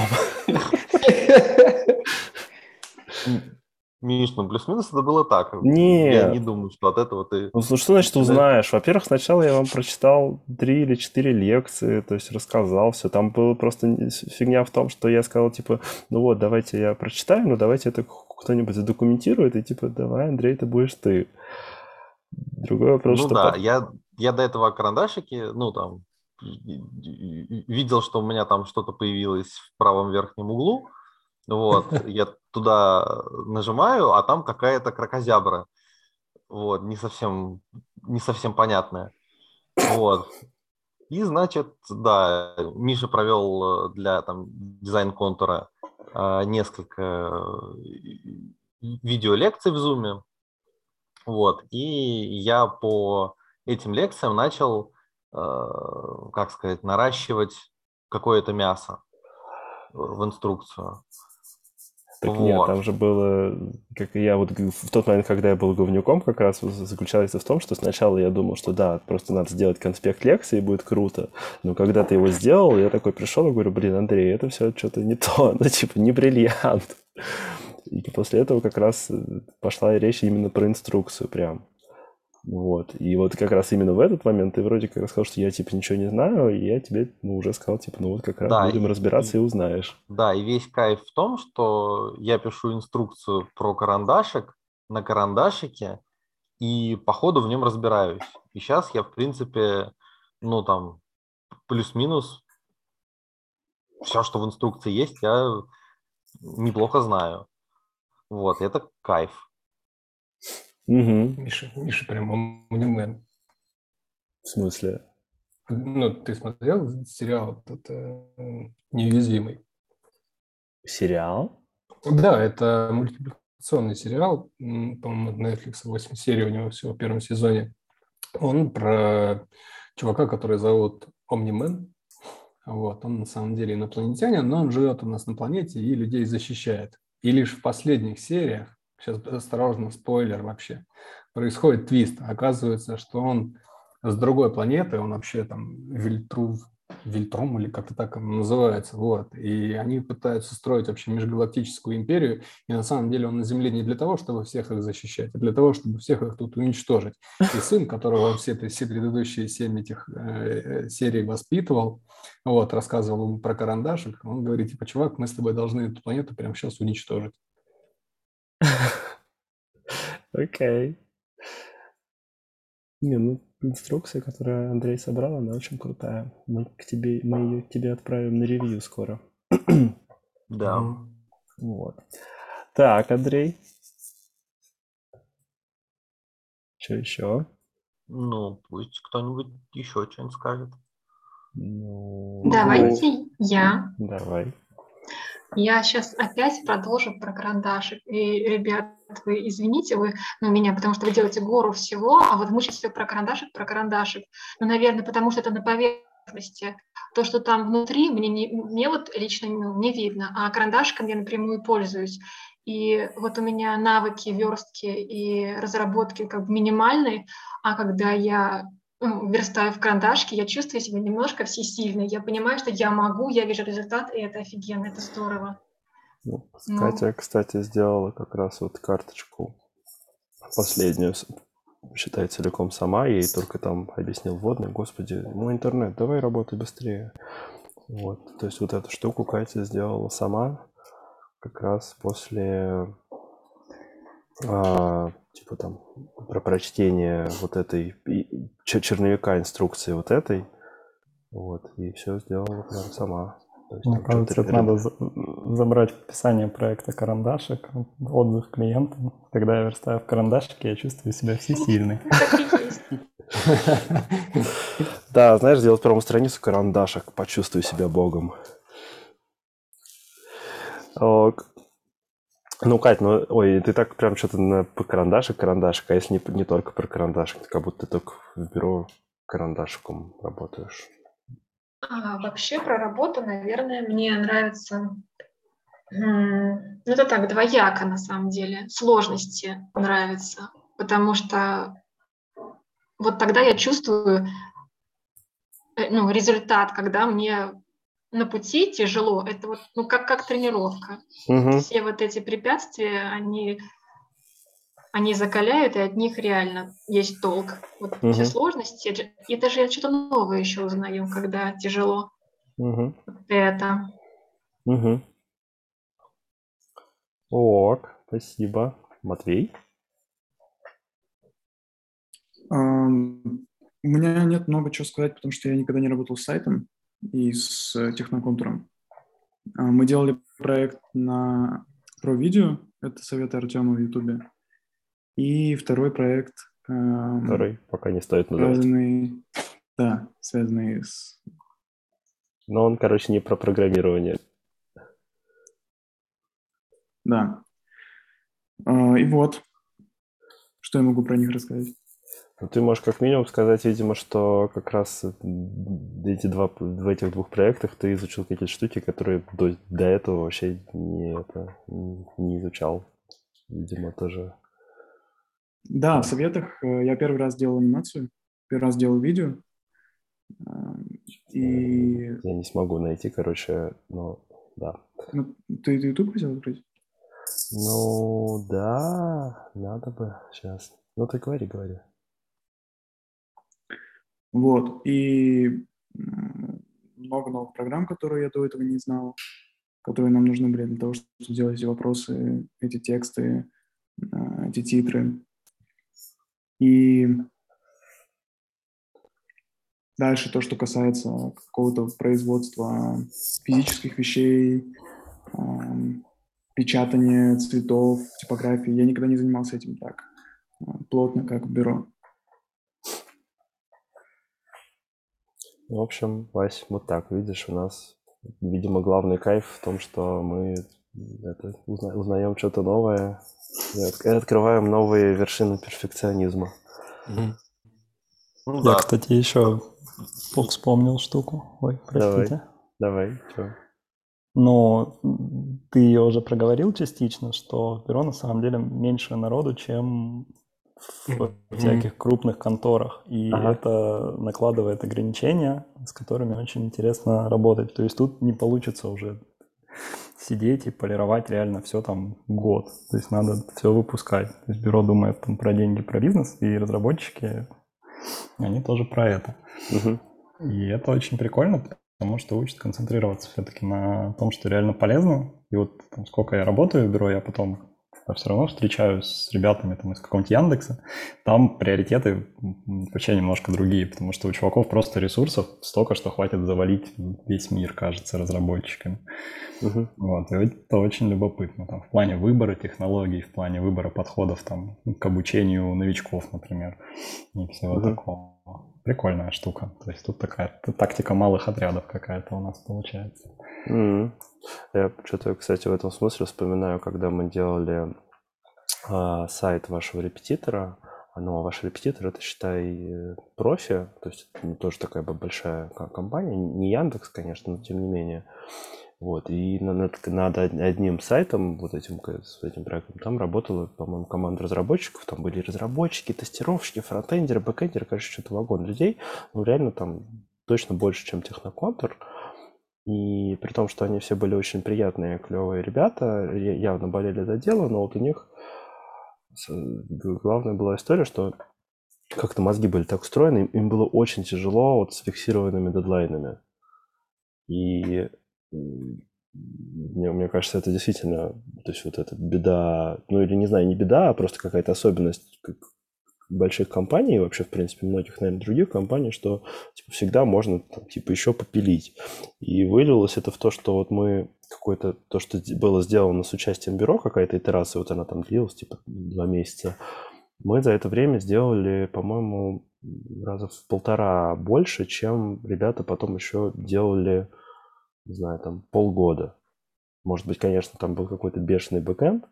Миш, ну плюс-минус это было так. Я Нет. не думаю, что от этого ты... Ну, что значит узнаешь? Во-первых, сначала я вам прочитал три или четыре лекции, то есть рассказал все. Там была просто не- фигня в том, что я сказал, типа, ну вот, давайте я прочитаю, но давайте это кто-нибудь задокументирует, и типа, давай, Андрей, это будешь ты. Другой вопрос, Ну что... да, я, я до этого карандашики, ну там, видел, что у меня там что-то появилось в правом верхнем углу. Вот, я туда нажимаю, а там какая-то кракозябра. Вот, не совсем, не совсем понятная. Вот. И, значит, да, Миша провел э, для там, дизайн-контура э, несколько э, видеолекций в Zoom. Вот. И я по этим лекциям начал, э, как сказать, наращивать какое-то мясо в инструкцию. Так нет, Вот. там же было, как я вот в тот момент, когда я был говнюком, как раз заключалось в том, что сначала я думал, что да, просто надо сделать конспект лекции, и будет круто. Но когда ты его сделал, я такой пришел и говорю, блин, Андрей, это все что-то не то, ну типа не бриллиант. И после этого как раз э, пошла речь именно про инструкцию прям. Вот. И вот как раз именно в этот момент ты вроде как сказал, что я типа ничего не знаю, и я тебе ну, уже сказал, типа, ну вот как раз Да, будем и- разбираться и узнаешь. Да, и весь кайф в том, что я пишу инструкцию про карандашик на карандашике, и по ходу в нем разбираюсь. И сейчас я, в принципе, ну там, плюс-минус, все, что в инструкции есть, я неплохо знаю. Вот, это кайф. Угу. Миша, Миша прям умнимен. В смысле? Ну, ты смотрел сериал этот, э, «Неуязвимый»? Сериал? Да, это мультипликационный сериал, по-моему, Netflix, 8 серий у него всего в первом сезоне. Он про чувака, который зовут Омнимен. Вот, он на самом деле инопланетянин, но он живет у нас на планете и людей защищает. И лишь в последних сериях, сейчас осторожно, спойлер вообще, происходит твист. Оказывается, что он с другой планеты, он вообще там Вильтру, Вильтрум или как-то так он называется, вот. И они пытаются строить вообще межгалактическую империю, и на самом деле он на Земле не для того, чтобы всех их защищать, а для того, чтобы всех их тут уничтожить. И сын, которого он все, все предыдущие семь этих э, э, серий воспитывал, вот, рассказывал ему про карандашик, он говорит, типа, чувак, мы с тобой должны эту планету прямо сейчас уничтожить. Окей. Не, ну, инструкция, которую Андрей собрал, она очень крутая. Мы к тебе, мы ее к тебе отправим на ревью скоро. Да. Вот. Так, Андрей. Что еще? Ну, пусть кто-нибудь еще что-нибудь скажет. Ну, Давайте я. давай. Я сейчас опять продолжу про карандашик. И, ребят, вы извините вы ну, меня, потому что вы делаете гору всего, а вот мучить все про карандашик, про карандашик. Ну, наверное, потому что это на поверхности. То, что там внутри, мне, не, мне вот лично ну, не видно, а карандашиком я напрямую пользуюсь. И вот у меня навыки верстки и разработки как бы минимальные, а когда я верстаю в карандашке, я чувствую себя немножко всесильной. Я понимаю, что я могу, я вижу результат, и это офигенно, это здорово. Ну, Ну. Катя, кстати, сделала как раз вот карточку последнюю. считай, целиком сама. Ей только там объяснил вводный. Господи, мой интернет, давай работай быстрее. Вот. То есть вот эту штуку Катя сделала сама как раз после а, типа там про прочтение вот этой черновика инструкции вот этой. Вот. И все сделала прям сама. То есть Мне там кажется, это надо за- забрать в описание проекта карандашик, отзыв клиентам. Когда я верстаю в карандашике, я чувствую себя всесильной. Да, знаешь, сделать первую страницу карандашек, почувствуй себя богом. Ну, Кать, ну, ой, ты так прям что-то на карандашик, карандашик, а если не, не только про карандашик, как будто ты только в бюро карандашиком работаешь. А, вообще про работу, наверное, мне нравится, ну это так, двояко на самом деле, сложности нравится, потому что вот тогда я чувствую, э, ну, результат, когда мне на пути тяжело, это вот, ну, как, как тренировка. Угу. Все вот эти препятствия, они, они закаляют, и от них реально есть толк. Вот все Мгм. сложности, и даже я что-то новое еще узнаю, когда тяжело. Угу. Это. Угу. Ок, спасибо. Матвей? У меня нет много чего сказать, потому что я никогда не работал с сайтом и с э, техноконтуром. А, Мы делали проект на про видео, это советы Артема в Ютубе. И второй проект, ам, Второй пока не стоит называть. связанный, да, связанный с... Но он, короче, не про программирование. Да. А, И вот, что я могу про них рассказать. Ну, ты можешь как минимум сказать, видимо, что как раз эти два, в этих двух проектах ты изучил какие-то штуки, которые до, до этого вообще не, это, не изучал. Видимо, тоже. Да, в советах э, я первый раз делал анимацию, первый раз делал видео. А, И Я не смогу найти, короче, но да. ну, ты, ты YouTube хотел открыть? Ну, да, надо бы сейчас. Ну, ты говори, говори. Вот. И много новых программ, которые я до этого не знал, которые нам нужны были для того, чтобы сделать эти вопросы, эти тексты, а, эти титры. И дальше то, что касается какого-то производства физических вещей, печатания цветов, типографии. Я никогда не занимался этим так а, плотно, как в бюро. В общем, Вась, вот так, видишь, у нас, видимо, главный кайф в том, что мы это, узна- узнаем что-то новое и от- и открываем новые вершины перфекционизма. Ну Я, да, кстати, еще вспомнил штуку. Ой, Давай. простите. Давай, чё? Но м, ты ее уже проговорил частично, что в бюро на самом деле меньше народу, чем в всяких крупных конторах. И Ага. это накладывает ограничения, с которыми очень интересно работать. То есть тут не получится уже сидеть и полировать реально все там год. То есть надо все выпускать. То есть бюро думает там про деньги, про бизнес, и разработчики, они тоже про это. Мгм. И это очень прикольно, потому что учит концентрироваться все-таки на том, что реально полезно. И вот там, сколько я работаю в бюро, я потом все равно встречаюсь с ребятами там, из какого-нибудь Яндекса. Там приоритеты вообще немножко другие, потому что у чуваков просто ресурсов столько, что хватит завалить весь мир, кажется, разработчиками. Мгм. Вот, и это очень любопытно. Там, в плане выбора технологий, в плане выбора подходов там, к обучению новичков, например, и всего Мгм. такого. Прикольная штука. То есть тут такая тактика малых отрядов какая-то у нас получается. М. Я что-то, кстати, в этом смысле вспоминаю, когда мы делали а, сайт вашего репетитора. А, Ну, а ваш репетитор это, считай, э, профи, то есть не тоже такая большая ко- компания, не Яндекс, конечно, но тем не менее. Вот, и на- над, над од- одним сайтом, вот этим, с этим проектом, там работала, по-моему, команда разработчиков, там были разработчики, тестировщики, фронтендеры, бэкендеры, короче, что-то вагон людей, ну, реально там точно больше, чем Техноконтур, и при том, что они все были очень приятные, клевые ребята, явно болели за дело, но вот у них главная была история, что как-то мозги были так устроены, им- было очень тяжело вот с фиксированными дедлайнами. И мне, мне кажется, это действительно, то есть вот эта беда, ну или не знаю, не беда, а просто какая-то особенность больших компаний, и вообще, в принципе, многих, наверное, других компаний, что типа, всегда можно там, типа еще попилить. И вылилось это в то, что вот мы какое-то, то, что было сделано с участием бюро, какая-то итерация, вот она там длилась, типа, два месяца, мы за это время сделали, по-моему, раза в полтора больше, чем ребята потом еще делали, не знаю, там полгода. Может быть, конечно, там был какой-то бешеный бэкэнд.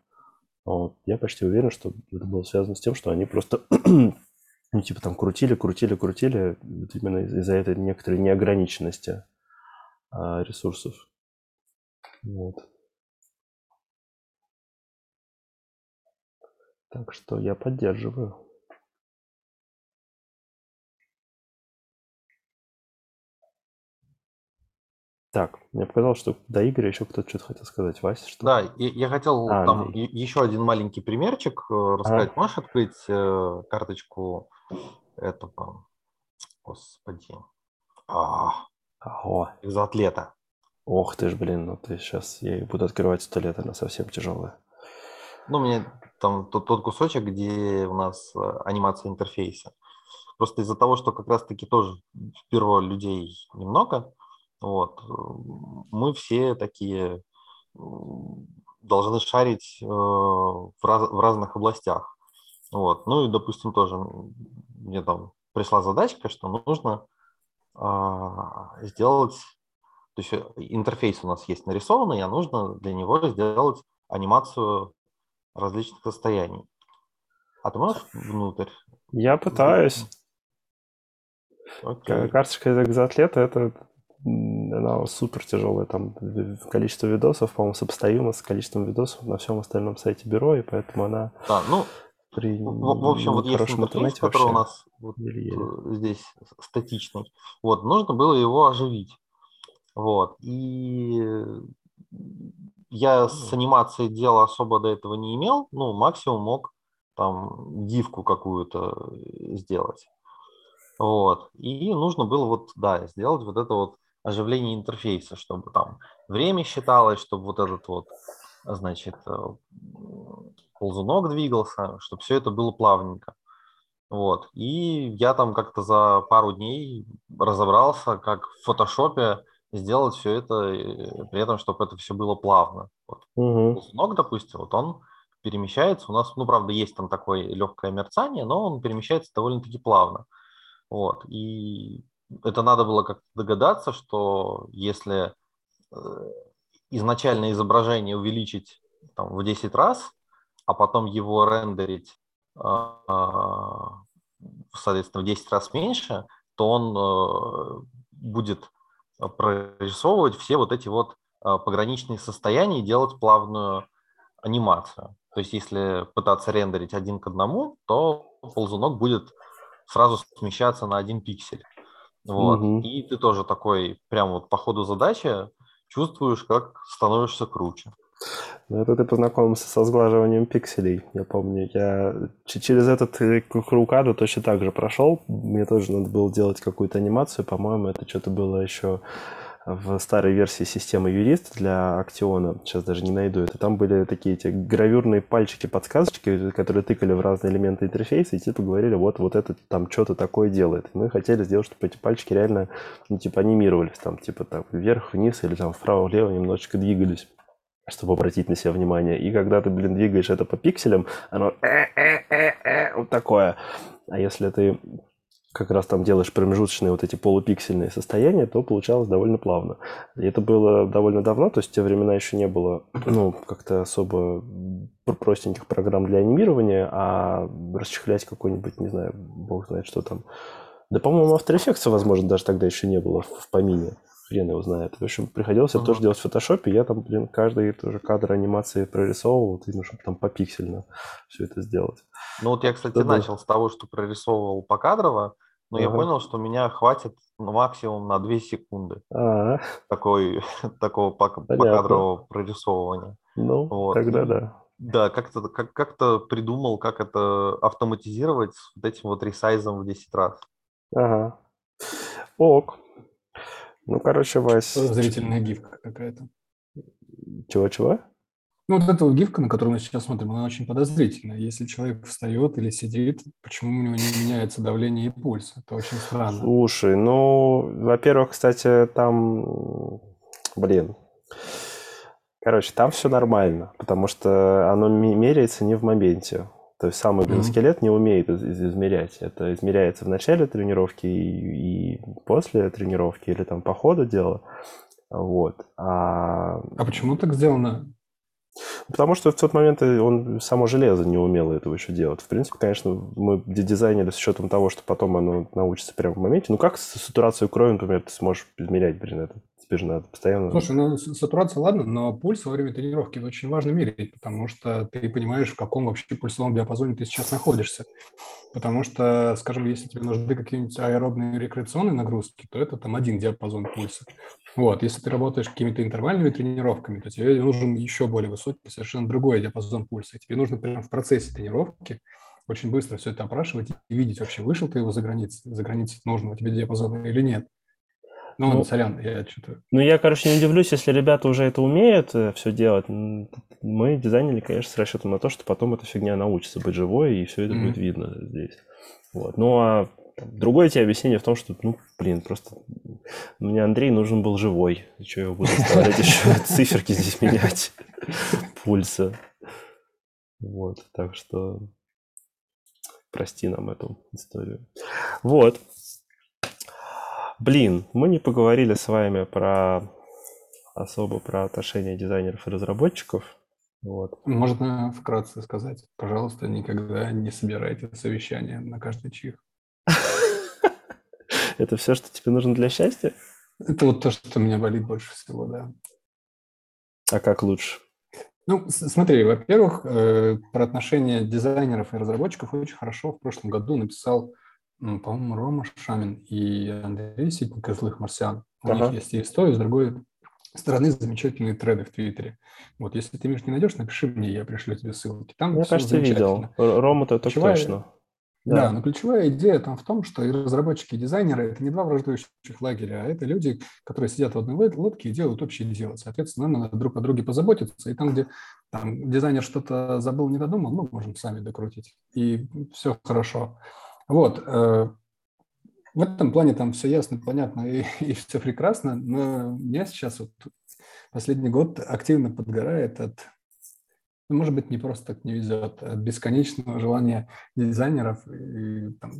А Вот. Я почти уверен, что это было связано с тем, что они просто, ну, типа там крутили, крутили, крутили, вот именно из- из-за этой некоторой неограниченности а, ресурсов. Вот. Так что я поддерживаю. Так, мне показалось, что до Игоря еще кто-то что-то хотел сказать. Вася, что? Да, и я хотел А, там е- еще один маленький примерчик э, рассказать. Можешь открыть э, карточку этого, господи, а, О, экзоатлета? ох ты ж, блин, ну ты сейчас, я буду открывать сто лет, она совсем тяжелая. Ну, мне там тот, тот кусочек, где у нас э, анимация интерфейса. Просто из-за того, что как раз-таки тоже впервые людей немного, вот, мы все такие должны шарить э, в, раз- в разных областях. Вот. Ну и, допустим, тоже мне там пришла задачка, что нужно а, сделать, то есть э, интерфейс у нас есть нарисованный, а нужно для него сделать анимацию различных состояний. А ты можешь внутрь? Я пытаюсь. К- Карточка экзоатлета, это она супер тяжелая. Там количество видосов, по-моему, сопоставимо с количеством видосов на всем остальном сайте бюро, и поэтому она Да, ну, при в, в общем, вот есть интерфейс, который у вообще нас вот, еле-еле. э, здесь статичный. Вот, нужно было его оживить. Вот. И я с анимацией дела особо до этого не имел. Ну, максимум мог там дивку какую-то э, сделать. Вот. И нужно было вот, да, сделать вот это вот оживление интерфейса, чтобы там время считалось, чтобы вот этот вот, значит, э, ползунок двигался, чтобы все это было плавненько. Вот. И я там как-то за пару дней разобрался, как в фотошопе сделать все это, э, при этом, чтобы это все было плавно. Вот Мгм. ползунок, допустим, вот он перемещается. У нас, ну, правда, есть там такое легкое мерцание, но он перемещается довольно-таки плавно. Вот. И это надо было как-то догадаться, что если э, изначальное изображение увеличить там, в 10 раз, а потом его рендерить, а, а, соответственно, в 10 раз меньше, то он э, будет прорисовывать все вот эти вот пограничные состояния и делать плавную анимацию. То есть если пытаться рендерить один к одному, то ползунок будет сразу смещаться на один пиксель. Вот. Мгм. И ты тоже такой, прям вот по ходу задачи чувствуешь, как становишься круче. Ну, это ты познакомился со сглаживанием пикселей. Я помню, я через этот крукаду точно так же прошел. Мне тоже надо было делать какую-то анимацию. По-моему, это что-то было еще в старой версии системы юрист для Актиона. Сейчас даже не найду это. Там были такие эти гравюрные пальчики-подсказочки, которые тыкали в разные элементы интерфейса и типа говорили, вот, вот это там что-то такое делает. И мы хотели сделать, чтобы эти пальчики реально, ну, типа, анимировались там, типа, там, вверх-вниз или там вправо-влево немножечко двигались чтобы обратить на себя внимание. И когда ты, блин, двигаешь это по пикселям, оно э-э-э-э, вот такое. А если ты как раз там делаешь промежуточные вот эти полупиксельные состояния, то получалось довольно плавно. И это было довольно давно, то есть в те времена еще не было, ну, как-то особо пр- простеньких программ для анимирования, а расчехлять какой-нибудь, не знаю, бог знает что там. Да, по-моему, After Effects, возможно, даже тогда еще не было в помине. Хрен его знает. В общем, приходилось это Мгм. тоже делать в фотошопе. Я там, блин, каждый тоже кадр анимации прорисовывал, ну, чтобы там попиксельно все это сделать. Ну вот я, кстати, Да-да. начал с того, что прорисовывал покадрово, но я Ага. понял, что меня хватит ну, максимум на 2 секунды А, такой, такого покадрового прорисовывания. ну, Вот. тогда да. Да, как-то как, как-то придумал, как это автоматизировать с вот этим вот ресайзом в 10 раз. Ага. Ок. Ну, короче, Вась... Подозрительная гифка какая-то. Чего-чего? Ну, вот эта вот гифка, на которую мы сейчас смотрим, она очень подозрительная. Если человек встает или сидит, почему у него не меняется давление и пульс? Это очень странно. Слушай, ну, во-первых, кстати, там, блин, короче, там все нормально, потому что оно меряется не в моменте. То есть сам экзоскелет mm-hmm. не умеет измерять. Это измеряется в начале тренировки и, и после тренировки или там по ходу дела. Вот. А... а почему так сделано? Потому что в тот момент он само железо не умело этого еще делать. В принципе, конечно, мы дизайнили с учетом того, что потом оно научится прямо в моменте. Ну как сатурацию крови, например, ты сможешь измерять, блин, это надо постоянно... Слушай, ну сатурация, ладно, но пульс во время тренировки очень важно мерить, потому что ты понимаешь, в каком вообще пульсовом диапазоне ты сейчас находишься. Потому что, скажем, если тебе нужны какие-нибудь аэробные рекреационные нагрузки, то это там один диапазон пульса. Вот, если ты работаешь какими-то интервальными тренировками, то тебе нужен еще более высокий, совершенно другой диапазон пульса. И тебе нужно прямо в процессе тренировки очень быстро все это опрашивать и видеть вообще, вышел ты его за границы, за границы нужного тебе диапазона или нет. Ну, ну сорян, я что-то... Ну, я, короче, не удивлюсь, если ребята уже это умеют э, все делать. Мы дизайнили, конечно, с расчетом на то, что потом эта фигня научится быть живой, и все это mm-hmm. будет видно здесь. Вот. Ну, а другое тебе объяснение в том, что, ну, блин, просто мне Андрей нужен был живой. Что я буду оставлять еще циферки здесь менять? Пульса. Вот, так что прости нам эту историю. Вот. Блин, мы не поговорили с вами про особо про отношения дизайнеров и разработчиков. Вот. Можно вкратце сказать, пожалуйста, никогда не собирайте совещания на каждый чих. Это все, что тебе нужно для счастья? Это вот то, что меня болит больше всего, да. А как лучше? Ну, смотри, во-первых, э, про отношения дизайнеров и разработчиков очень хорошо в прошлом году написал по-моему, Рома Шамин и Андрей Ситник из «Злых марсиан». У ага. них есть и с той, и с другой стороны замечательные треды в Твиттере. Вот, если ты, Миш, не найдешь, напиши мне, я пришлю тебе ссылки. Там Мне кажется, видел. Рома-то так точно. Да. да, но ключевая идея там в том, что и разработчики, и дизайнеры – это не два враждующих лагеря, а это люди, которые сидят в одной лодке и делают общее дело. Соответственно, нам надо друг о друге позаботиться. И там, где там, дизайнер что-то забыл, не додумал, мы можем сами докрутить. И все хорошо. Вот. Э, в этом плане там все ясно, понятно и, и все прекрасно, но меня сейчас вот последний год активно подгорает от, ну, может быть, не просто так не везет, от бесконечного желания дизайнеров и там,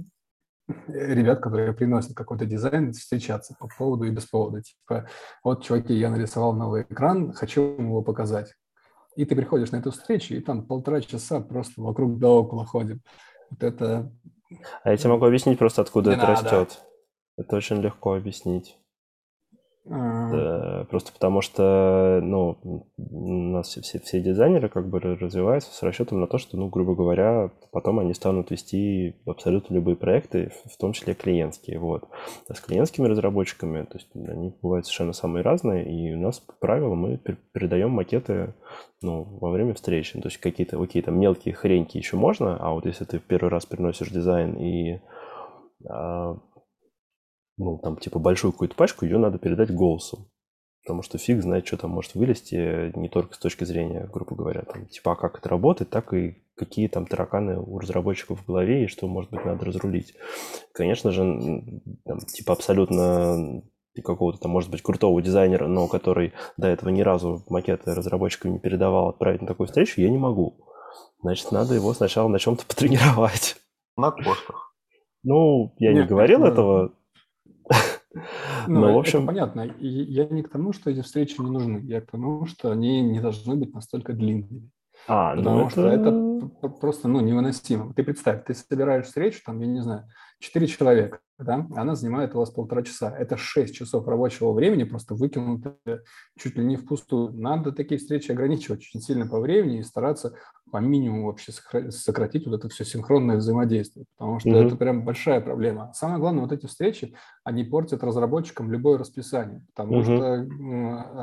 ребят, которые приносят какой-то дизайн, встречаться по поводу и без повода. Типа, вот, чуваки, я нарисовал новый экран, хочу его показать. И ты приходишь на эту встречу, и там полтора часа просто вокруг да около ходим. Вот это а я тебе могу объяснить просто, откуда не это надо. растет. Это очень легко объяснить. А. Просто потому что, ну, у нас все, все дизайнеры как бы развиваются с расчетом на то, что, ну, грубо говоря, потом они станут вести абсолютно любые проекты, в том числе клиентские, вот. А с клиентскими разработчиками, то есть они бывают совершенно самые разные, и у нас, по правилу, мы передаем макеты, ну, во время встречи. То есть какие-то, окей, там мелкие хреньки еще можно, а вот если ты первый раз приносишь дизайн и а, ну, там, типа, большую какую-то пачку, ее надо передать голосом. Потому что фиг знает, что там может вылезти, не только с точки зрения, грубо говоря, там, типа, а как это работает, так и какие там тараканы у разработчиков в голове, и что, может быть, надо разрулить. Конечно же, там, типа, абсолютно какого-то там, может быть, крутого дизайнера, но который до этого ни разу макеты разработчикам не передавал, отправить на такую встречу, я не могу. Значит, надо его сначала на чем-то потренировать. На кошках. Ну, я Нет, не говорил этого, ну, в общем... Понятно. И я не к тому, что эти встречи не нужны. Я к тому, что они не должны быть настолько длинными. А, ну Потому ну что это... это просто ну, невыносимо. Ты представь, ты собираешь встречу, там, я не знаю, четыре человека, да, она занимает у вас полтора часа. Это шесть часов рабочего времени, просто выкинутые чуть ли не впустую. Надо такие встречи ограничивать очень сильно по времени и стараться по минимуму вообще сократить вот это все синхронное взаимодействие, потому что Мгм. это прям большая проблема. Самое главное, вот эти встречи, они портят разработчикам любое расписание, потому Мгм. что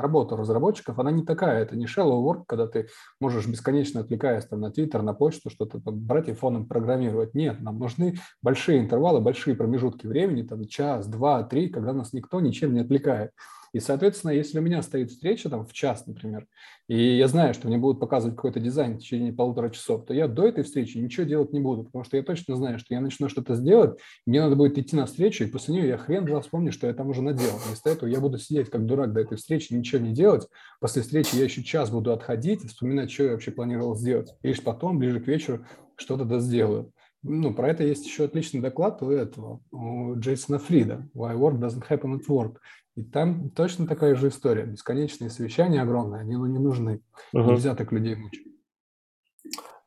работа разработчиков, она не такая, это не shallow work, когда ты можешь бесконечно отвлекаясь там на Твиттер, на почту, что-то там брать и фоном программировать. Нет, нам нужны большие интервалы, большие промежутки времени, там час, два, три, когда нас никто ничем не отвлекает. И, соответственно, если у меня стоит встреча там в час, например, и я знаю, что мне будут показывать какой-то дизайн в течение полутора часов, то я до этой встречи ничего делать не буду, потому что я точно знаю, что я начну что-то сделать, мне надо будет идти на встречу, и после нее я хрен два вспомню, что я там уже наделал. Вместо этого я буду сидеть как дурак до этой встречи, ничего не делать. После встречи я еще час буду отходить вспоминать, что я вообще планировал сделать. И лишь потом, ближе к вечеру, что-то да сделаю. Ну, про это есть еще отличный доклад у этого, у Джейсона Фрида «Why work doesn't happen at work». И там точно такая же история. Бесконечные совещания огромные, они ну, не нужны. Мгм. Нельзя так людей мучить.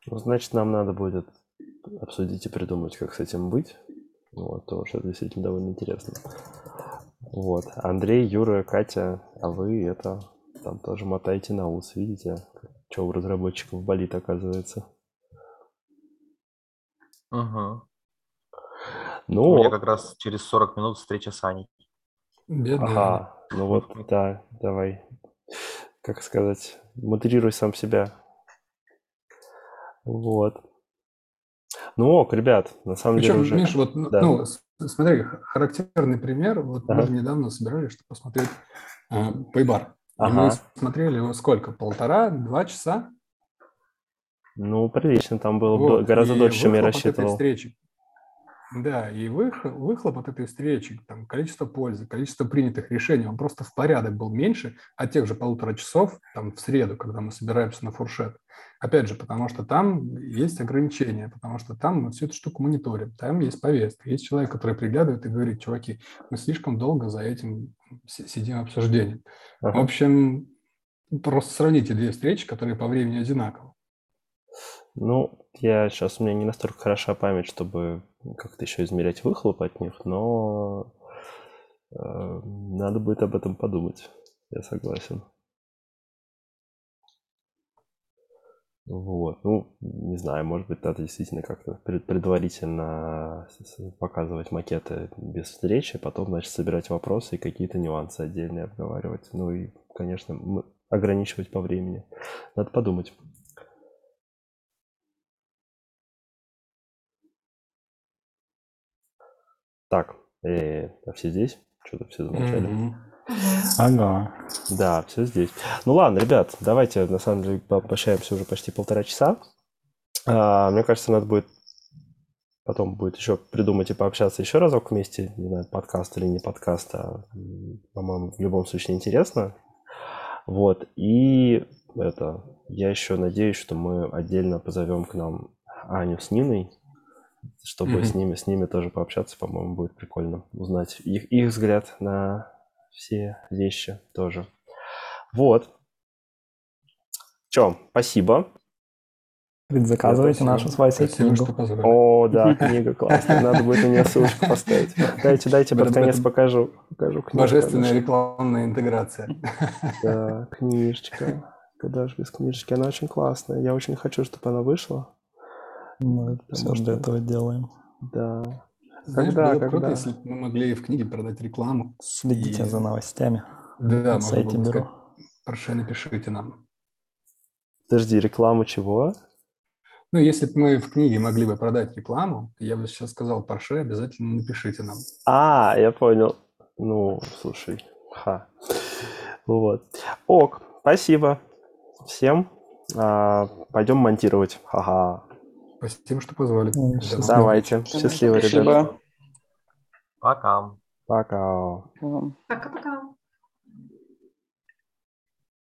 Ну, значит, нам надо будет обсудить и придумать, как с этим быть. Вот, потому что это действительно довольно интересно. Вот. Андрей, Юра, Катя, а вы это там тоже мотаете на ус, видите, что у разработчиков болит, оказывается. Мгм. Ну, У меня как раз через 40 минут встреча с Аней. Бедные. ага, ну вот, да, давай, как сказать, модерируй сам себя. Вот. Ну ок, ребят, на самом деле Причем, уже... Миш, вот, ну, Да. ну, смотри, характерный пример. Вот Ага. мы же недавно собирали, чтобы посмотреть э, Пейбар. И Ага. мы смотрели его сколько? Полтора, два часа? Ну, прилично, там было Вот, до- гораздо дольше, чем я рассчитывал. встречи. Да, и вых- выхлоп от этой встречи, там, количество пользы, количество принятых решений, он просто в порядок был меньше от тех же полутора часов, там, в среду, когда мы собираемся на фуршет. Опять же, потому что там есть ограничения, потому что там мы всю эту штуку мониторим, там есть повестка, есть человек, который приглядывает и говорит, чуваки, мы слишком долго за этим си- сидим обсуждением. В Ага. общем, просто сравните две встречи, которые по времени одинаковы. Ну, я сейчас, у меня не настолько хороша память, чтобы как-то еще измерять выхлоп от них, но э, надо будет об этом подумать. Я согласен. Вот. Ну, не знаю, может быть, надо действительно как-то пред- предварительно показывать макеты без встречи, потом, значит, собирать вопросы и какие-то нюансы отдельные обговаривать. Ну и, конечно, ограничивать по времени. Надо подумать. Так, э, а все здесь? Что-то все замолчали. Мгм. Ага. Да, все здесь. Ну ладно, ребят, давайте на самом деле попрощаемся уже почти полтора часа. А, мне кажется, надо будет потом будет еще придумать и пообщаться еще разок вместе. Не знаю, подкаст или не подкаст, а, по-моему, в любом случае интересно. Вот, и это, я еще надеюсь, что мы отдельно позовем к нам Аню с Ниной, чтобы Мгм. с ними, с ними тоже пообщаться, по-моему, будет прикольно узнать их, их взгляд на все вещи тоже. Вот. Че, спасибо. Предзаказывайте Спасибо. нашу Спасибо, книгу. что. О, да, книга классная. Надо будет на нее ссылочку поставить. Дайте, дайте, под конец покажу. покажу книжку. Божественная Она рекламная интеграция. Да, книжечка. Куда же без книжечки? Она очень классная. Я очень хочу, чтобы она вышла. Мы все Потому для что- этого делаем. Да. Знаешь, Когда, было бы круто, когда? если бы мы могли в книге продать рекламу. Следите И- за новостями Да, на можно сайте бюро. сказать, прошу, напишите нам. Подожди, рекламу чего? Ну, если бы мы в книге могли бы продать рекламу, я бы сейчас сказал Порше, обязательно напишите нам. А, я понял. Ну, слушай. Ха. Вот. Ок, спасибо всем. А, пойдем монтировать. Ха-ха. Спасибо, что позвали. Ну, счастливо. Давайте. Счастливо. Спасибо. Пока. Пока. Вам. Пока-пока.